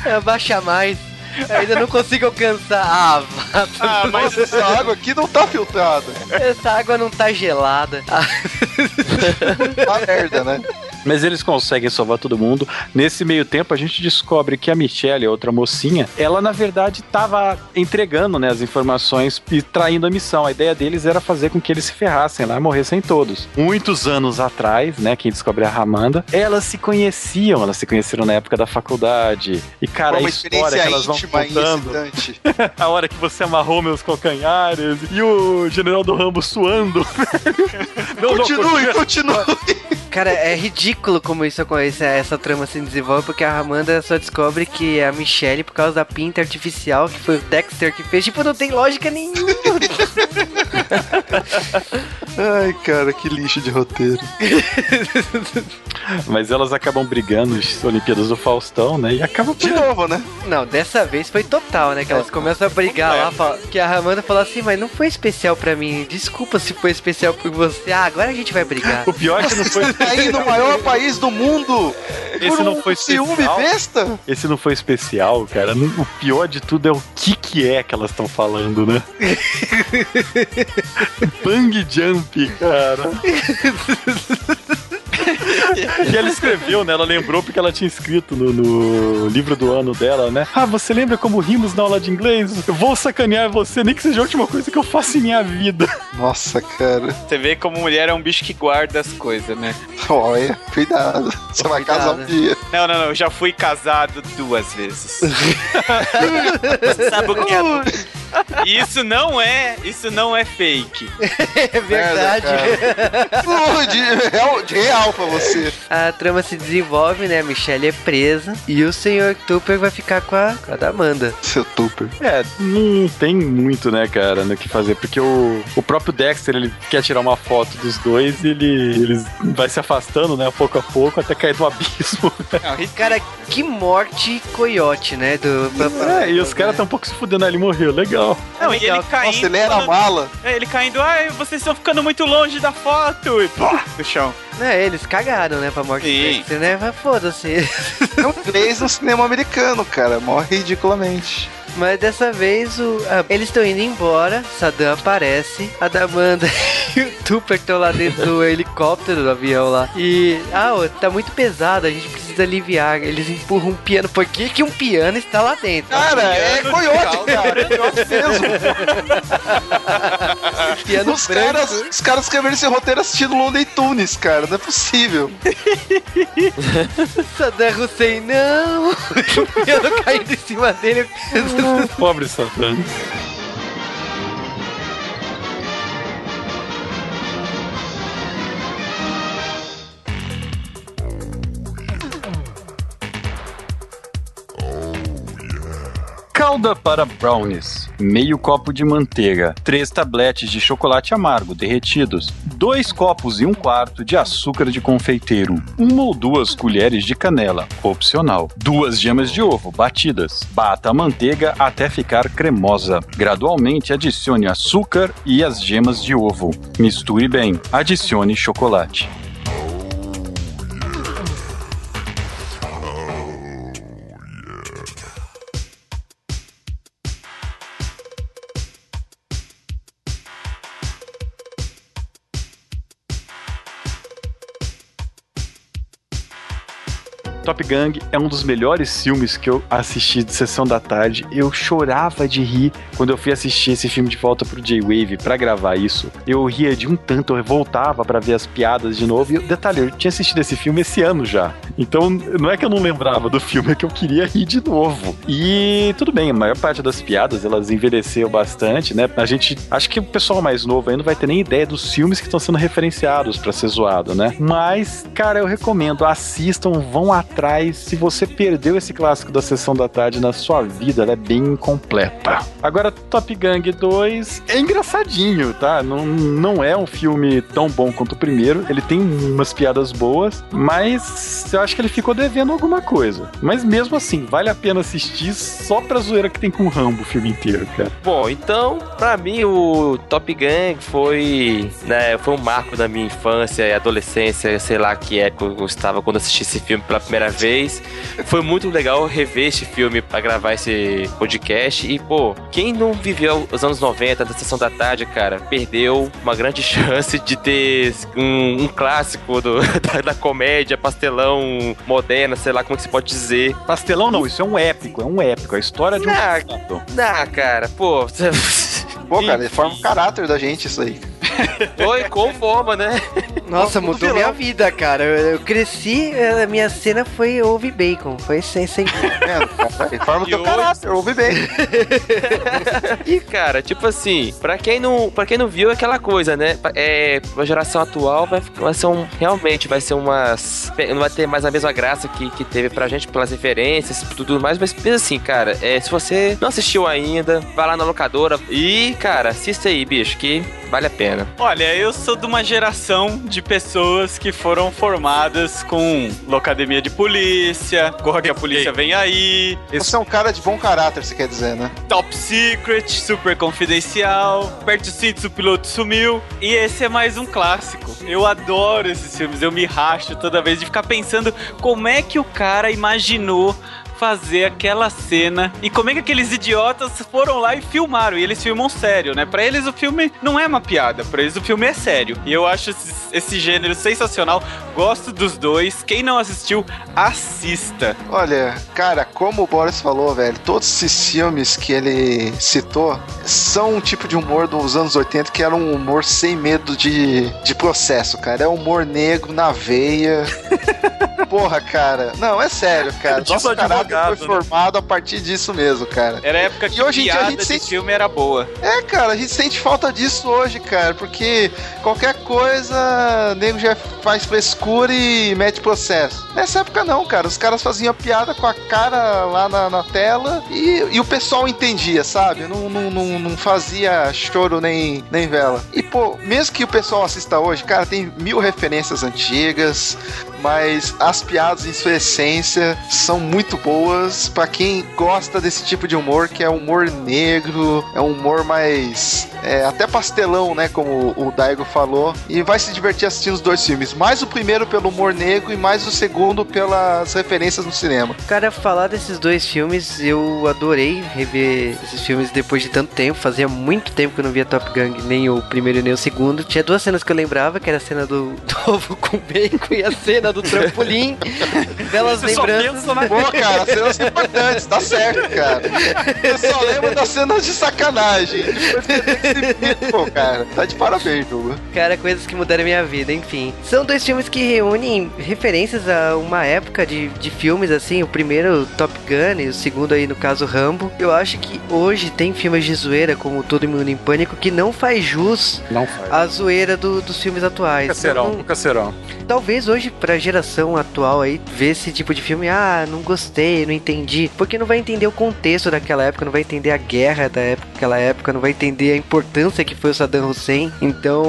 Abaixa mais. Ainda não consigo alcançar. Ah,
Ah, mas
essa água aqui não tá filtrada.
essa água não tá gelada.
Tá merda, né?
Mas eles conseguem salvar todo mundo. Nesse meio tempo, a gente descobre que a Michelle, a outra mocinha, ela na verdade estava entregando né, as informações e traindo a missão. A ideia deles era fazer com que eles se ferrassem lá e morressem todos. Muitos anos atrás, né, quem descobre a Ramanda, elas se conheciam, elas se conheceram na época da faculdade. E cara,
Foi uma
a história que elas vão contando, a hora que você amarrou meus calcanhares e o general do Rambo suando. Não, não,
Continue, continue.
Cara, é ridículo como isso acontece, essa trama se desenvolve, porque a Amanda só descobre que é a Michelle por causa da pinta artificial que foi o Dexter que fez. Tipo, não tem lógica nenhuma.
Ai, cara, que lixo de roteiro.
Mas elas acabam brigando nas Olimpíadas do Faustão, né? E acabam
De novo, né?
Não, dessa vez foi total, né? Que elas começam a brigar lá, fala- que a Amanda fala assim, mas não foi especial pra mim. Desculpa se foi especial por você. Ah, agora a gente vai brigar.
O pior é que não foi.
Aí no maior país do mundo.
Esse
por
não
um
foi
ciúme
especial.
besta.
Esse não foi especial, cara. O pior de tudo é o que que é que elas estão falando, né? Bang jump, cara. e ela escreveu, né? Ela lembrou porque ela tinha escrito no, no livro do ano dela, né? Ah, você lembra como rimos na aula de inglês? Eu vou sacanear você, nem que seja a última coisa que eu faço em minha vida.
Nossa, cara.
Você vê como mulher é um bicho que guarda as coisas, né?
Olha, cuidado. Você vai casar um dia.
Não, não, não. Eu já fui casado duas vezes. Você sabe o que é? Isso não é, isso não é fake.
É verdade.
De real, de real pra você.
A trama se desenvolve, né? A Michelle é presa e o Sr. Tupper vai ficar com a, com a da Amanda.
Seu Tupper.
É, não tem muito, né, cara, no que fazer, porque o, o próprio Dexter, ele quer tirar uma foto dos dois e ele, ele vai se afastando, né, pouco a pouco, até cair no abismo.
Cara, que morte coiote, né? Do, pra- pra-
É, e os caras tão um pouco se fudendo, ele morreu, legal.
Não, e ele
legal.
caindo.
Nossa, ele era a mala.
É, ele caindo, ai, vocês estão ficando muito longe da foto. E pá, no chão.
É, eles cagaram, né, pra morte
Sim.
Né? Foda-se.
Não fez no cinema americano, cara. Morre ridiculamente.
Mas dessa vez o, ah, eles estão indo embora, Saddam aparece, a Damanda e o Tupper estão lá dentro do helicóptero do avião lá. E, ah, ô, tá muito pesado, a gente precisa aliviar. Eles empurram um piano, por que que um piano está lá dentro?
Cara, é coiote, cara. É
piano
Os
branco.
caras, os caras escreveram esse roteiro assistindo Looney Tunes, cara. Não é possível.
Saddam Hussein, não! o piano caindo em cima dele.
Pobre Satã. Calda para brownies, meio copo de manteiga, três tabletes de chocolate amargo derretidos, dois copos e um quarto de açúcar de confeiteiro, uma ou duas colheres de canela, opcional, duas gemas de ovo batidas. Bata a manteiga até ficar cremosa. Gradualmente adicione açúcar e as gemas de ovo. Misture bem. Adicione chocolate. Top Gang é um dos melhores filmes que eu assisti de sessão da tarde. Eu chorava de rir quando eu fui assistir esse filme de volta pro J-Wave pra gravar isso. Eu ria de um tanto, eu voltava pra ver as piadas de novo. E detalhe, eu tinha assistido esse filme esse ano já. Então não é que eu não lembrava do filme, é que eu queria rir de novo. E tudo bem, a maior parte das piadas elas envelheceu bastante, né? A gente, acho que o pessoal mais novo não vai ter nem ideia dos filmes que estão sendo referenciados pra ser zoado, né? Mas, cara, eu recomendo, assistam, vão atrás. Se você perdeu esse clássico da sessão da tarde na sua vida, ela é bem incompleta. Agora, Top Gang 2 é engraçadinho, tá? Não, não é um filme tão bom quanto o primeiro. Ele tem umas piadas boas, mas eu acho que ele ficou devendo alguma coisa. Mas mesmo assim, vale a pena assistir só pra zoeira que tem com o Rambo o filme inteiro, cara.
Bom, então, pra mim, o Top Gun foi, né, foi um marco da minha infância e adolescência, sei lá que época eu estava quando assisti esse filme pela primeira vez. Foi muito legal rever esse filme pra gravar esse podcast. E, pô, quem não viveu os anos 90 da Sessão da Tarde, cara, perdeu uma grande chance de ter um, um clássico do- da, da comédia, pastelão moderna, sei lá como que se pode dizer.
Pastelão não, isso é um épico, é um épico. A história de um.
Ah,
pastelão.
Ah, cara, pô.
Pô, cara, ele forma o caráter da gente, isso aí.
Foi com forma, né?
Nossa, mudou
vilão.
minha vida, cara. Eu, eu cresci, a minha cena foi Ouve Bacon. Foi sem, sem...
Ele forma o teu
hoje-
caráter, ouve bem.
E, cara, tipo assim, pra quem não, pra quem não viu, é aquela coisa, né? É, a geração atual vai, vai ser um. Realmente vai ser umas. Não vai ter mais a mesma graça que, que teve pra gente pelas referências e tudo mais. Mas pensa assim, cara, é, se você não assistiu ainda, vai lá na locadora e, cara, assista aí, bicho, que vale a pena.
Olha, eu sou de uma geração de pessoas que foram formadas com Locademia de Polícia, Corra que a Polícia Vem Aí,
Você é um cara de bom caráter, você quer dizer, né?
Top Secret, Super Confidencial, Perto do Cinto, o Piloto Sumiu. E esse é mais um clássico. Eu adoro esses filmes, eu me racho toda vez de ficar pensando como é que o cara imaginou fazer aquela cena e como é que aqueles idiotas foram lá e filmaram. E eles filmam sério, né? Pra eles o filme não é uma piada, pra eles o filme é sério. E eu acho esse, gênero sensacional. Gosto dos dois. Quem não assistiu, assista.
Olha, cara, como o Boris falou, velho, todos esses filmes que ele citou são um tipo de humor dos anos 80 que era um humor sem medo de, de processo, cara. É humor negro na veia. Porra, cara. Não, é sério, cara.
Tipo
Nosso caráter
advogado,
foi
né?
formado a partir disso mesmo, cara.
Era a época
E
que
hoje em dia a gente
de
sente-
filme era boa.
É, cara, a gente sente falta disso hoje, cara, porque qualquer coisa, nego já faz frescura e mete processo. Nessa época não, cara, os caras faziam piada com a cara lá na, na tela e, e o pessoal entendia, sabe? Não, não, não, não fazia choro nem, nem vela. E, pô, mesmo que o pessoal assista hoje, cara, tem mil referências antigas, mas as piadas em sua essência são muito boas pra quem gosta desse tipo de humor, que é humor negro, é um humor mais é, até pastelão, né, como o Daigo falou, e vai se divertir assistindo os dois filmes. Mais o primeiro pelo humor negro e mais o segundo pelas referências no cinema.
Cara, falar desses dois filmes, eu adorei rever esses filmes depois de tanto tempo. Fazia muito tempo que eu não via Top Gun, nem o primeiro nem o segundo. Tinha duas cenas que eu lembrava, que era a cena do, do ovo com bacon e a cena do trampolim. Belas
Você só
lembranças.
pensa
Pô, cara, cenas importantes, tá certo, cara. Eu só lembro das cenas de sacanagem. Pô, cara, tá de parabéns, Douglas.
Cara, coisas que mudaram minha vida, enfim. São dois filmes que reúnem referências a uma época de, de filmes, assim. O primeiro, Top Gun, e o segundo aí, no caso, Rambo. Eu acho que hoje tem filmes de zoeira, como Todo Mundo em Pânico, que não faz jus
Não faz.
à zoeira do- dos filmes atuais.
Cacerão,
Não-
cacerão.
talvez hoje, pra geração atual aí, ver esse tipo de filme, ah, não gostei, não entendi. Porque não vai entender o contexto daquela época, não vai entender a guerra daquela época, não vai entender a importância que foi o Saddam Hussein. Então,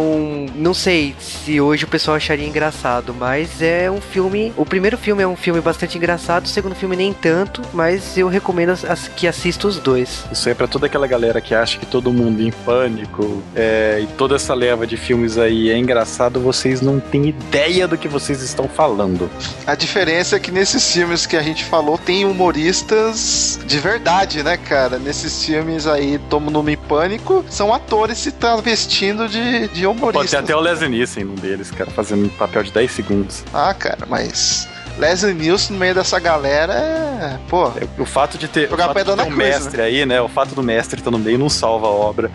não sei se hoje o pessoal acharia engraçado, mas é um filme. O primeiro filme é um filme bastante engraçado, o segundo filme nem tanto, mas eu recomendo as- que assista os dois.
Isso é pra toda aquela galera que acha que todo mundo em pânico é, e toda essa leva de filmes aí é engraçado, vocês não têm ideia do que vocês estão falando.
A diferença é que nesses filmes que a gente falou, tem humoristas de verdade, né, cara? Nesses filmes aí, Tomo Nome em Pânico, são atores se travestindo de, de
Pode ter
humoristas.
até o Leslie Nielsen num deles, cara, fazendo um papel de 10 segundos.
Ah, cara, mas... Leslie Nielsen no meio dessa galera é... Pô,
O fato de ter, o fato de ter um
coisa,
mestre aí, né? O fato do mestre estar no meio não salva a obra.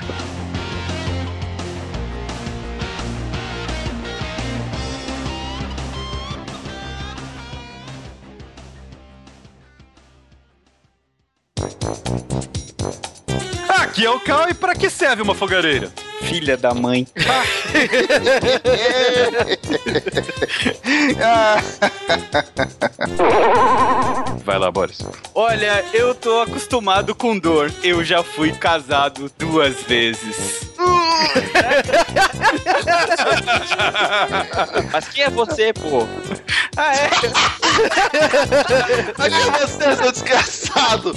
Aqui é o Cal e pra que serve uma fogareira?
Filha da mãe.
Vai lá, Boris.
Olha, eu tô acostumado com dor. Eu já fui casado duas vezes.
Mas quem é você, pô?
Ah, é?
Olha você, seu desgraçado!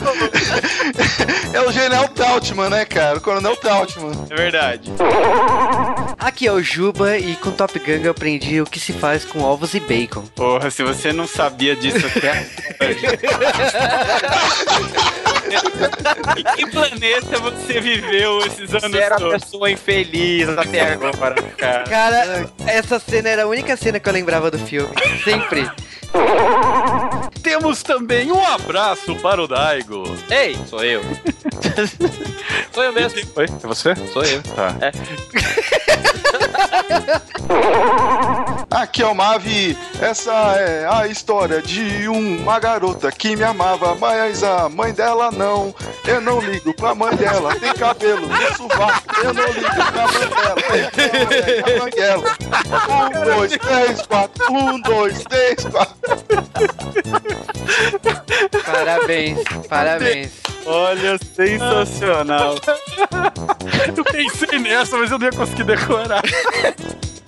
É o General Trautmann, né, cara? O Coronel Trautmann.
É verdade.
Aqui é o Juba e com Top Gun eu aprendi o que se faz com ovos e bacon.
Porra, se você não sabia disso até Em que planeta você viveu esses anos
Você era
todos?
pessoa infeliz até agora, cara.
Cara, essa cena era a única cena que eu lembrava do filme. Sempre.
Temos também um abraço para o Daigo.
Ei, sou eu. sou eu mesmo.
Oi, é você?
Sou eu.
Tá.
É.
Aqui é o Mavi. Essa é a história de uma garota que me amava, mas a mãe dela não. Eu não ligo pra mãe dela. Tem cabelo no sovaco. Eu não ligo pra mãe dela. A mãe dela. Um, dois, três, quatro. Um, dois, três, quatro.
Parabéns, parabéns.
Olha, sensacional.
Eu pensei nessa, mas eu não ia conseguir decorar.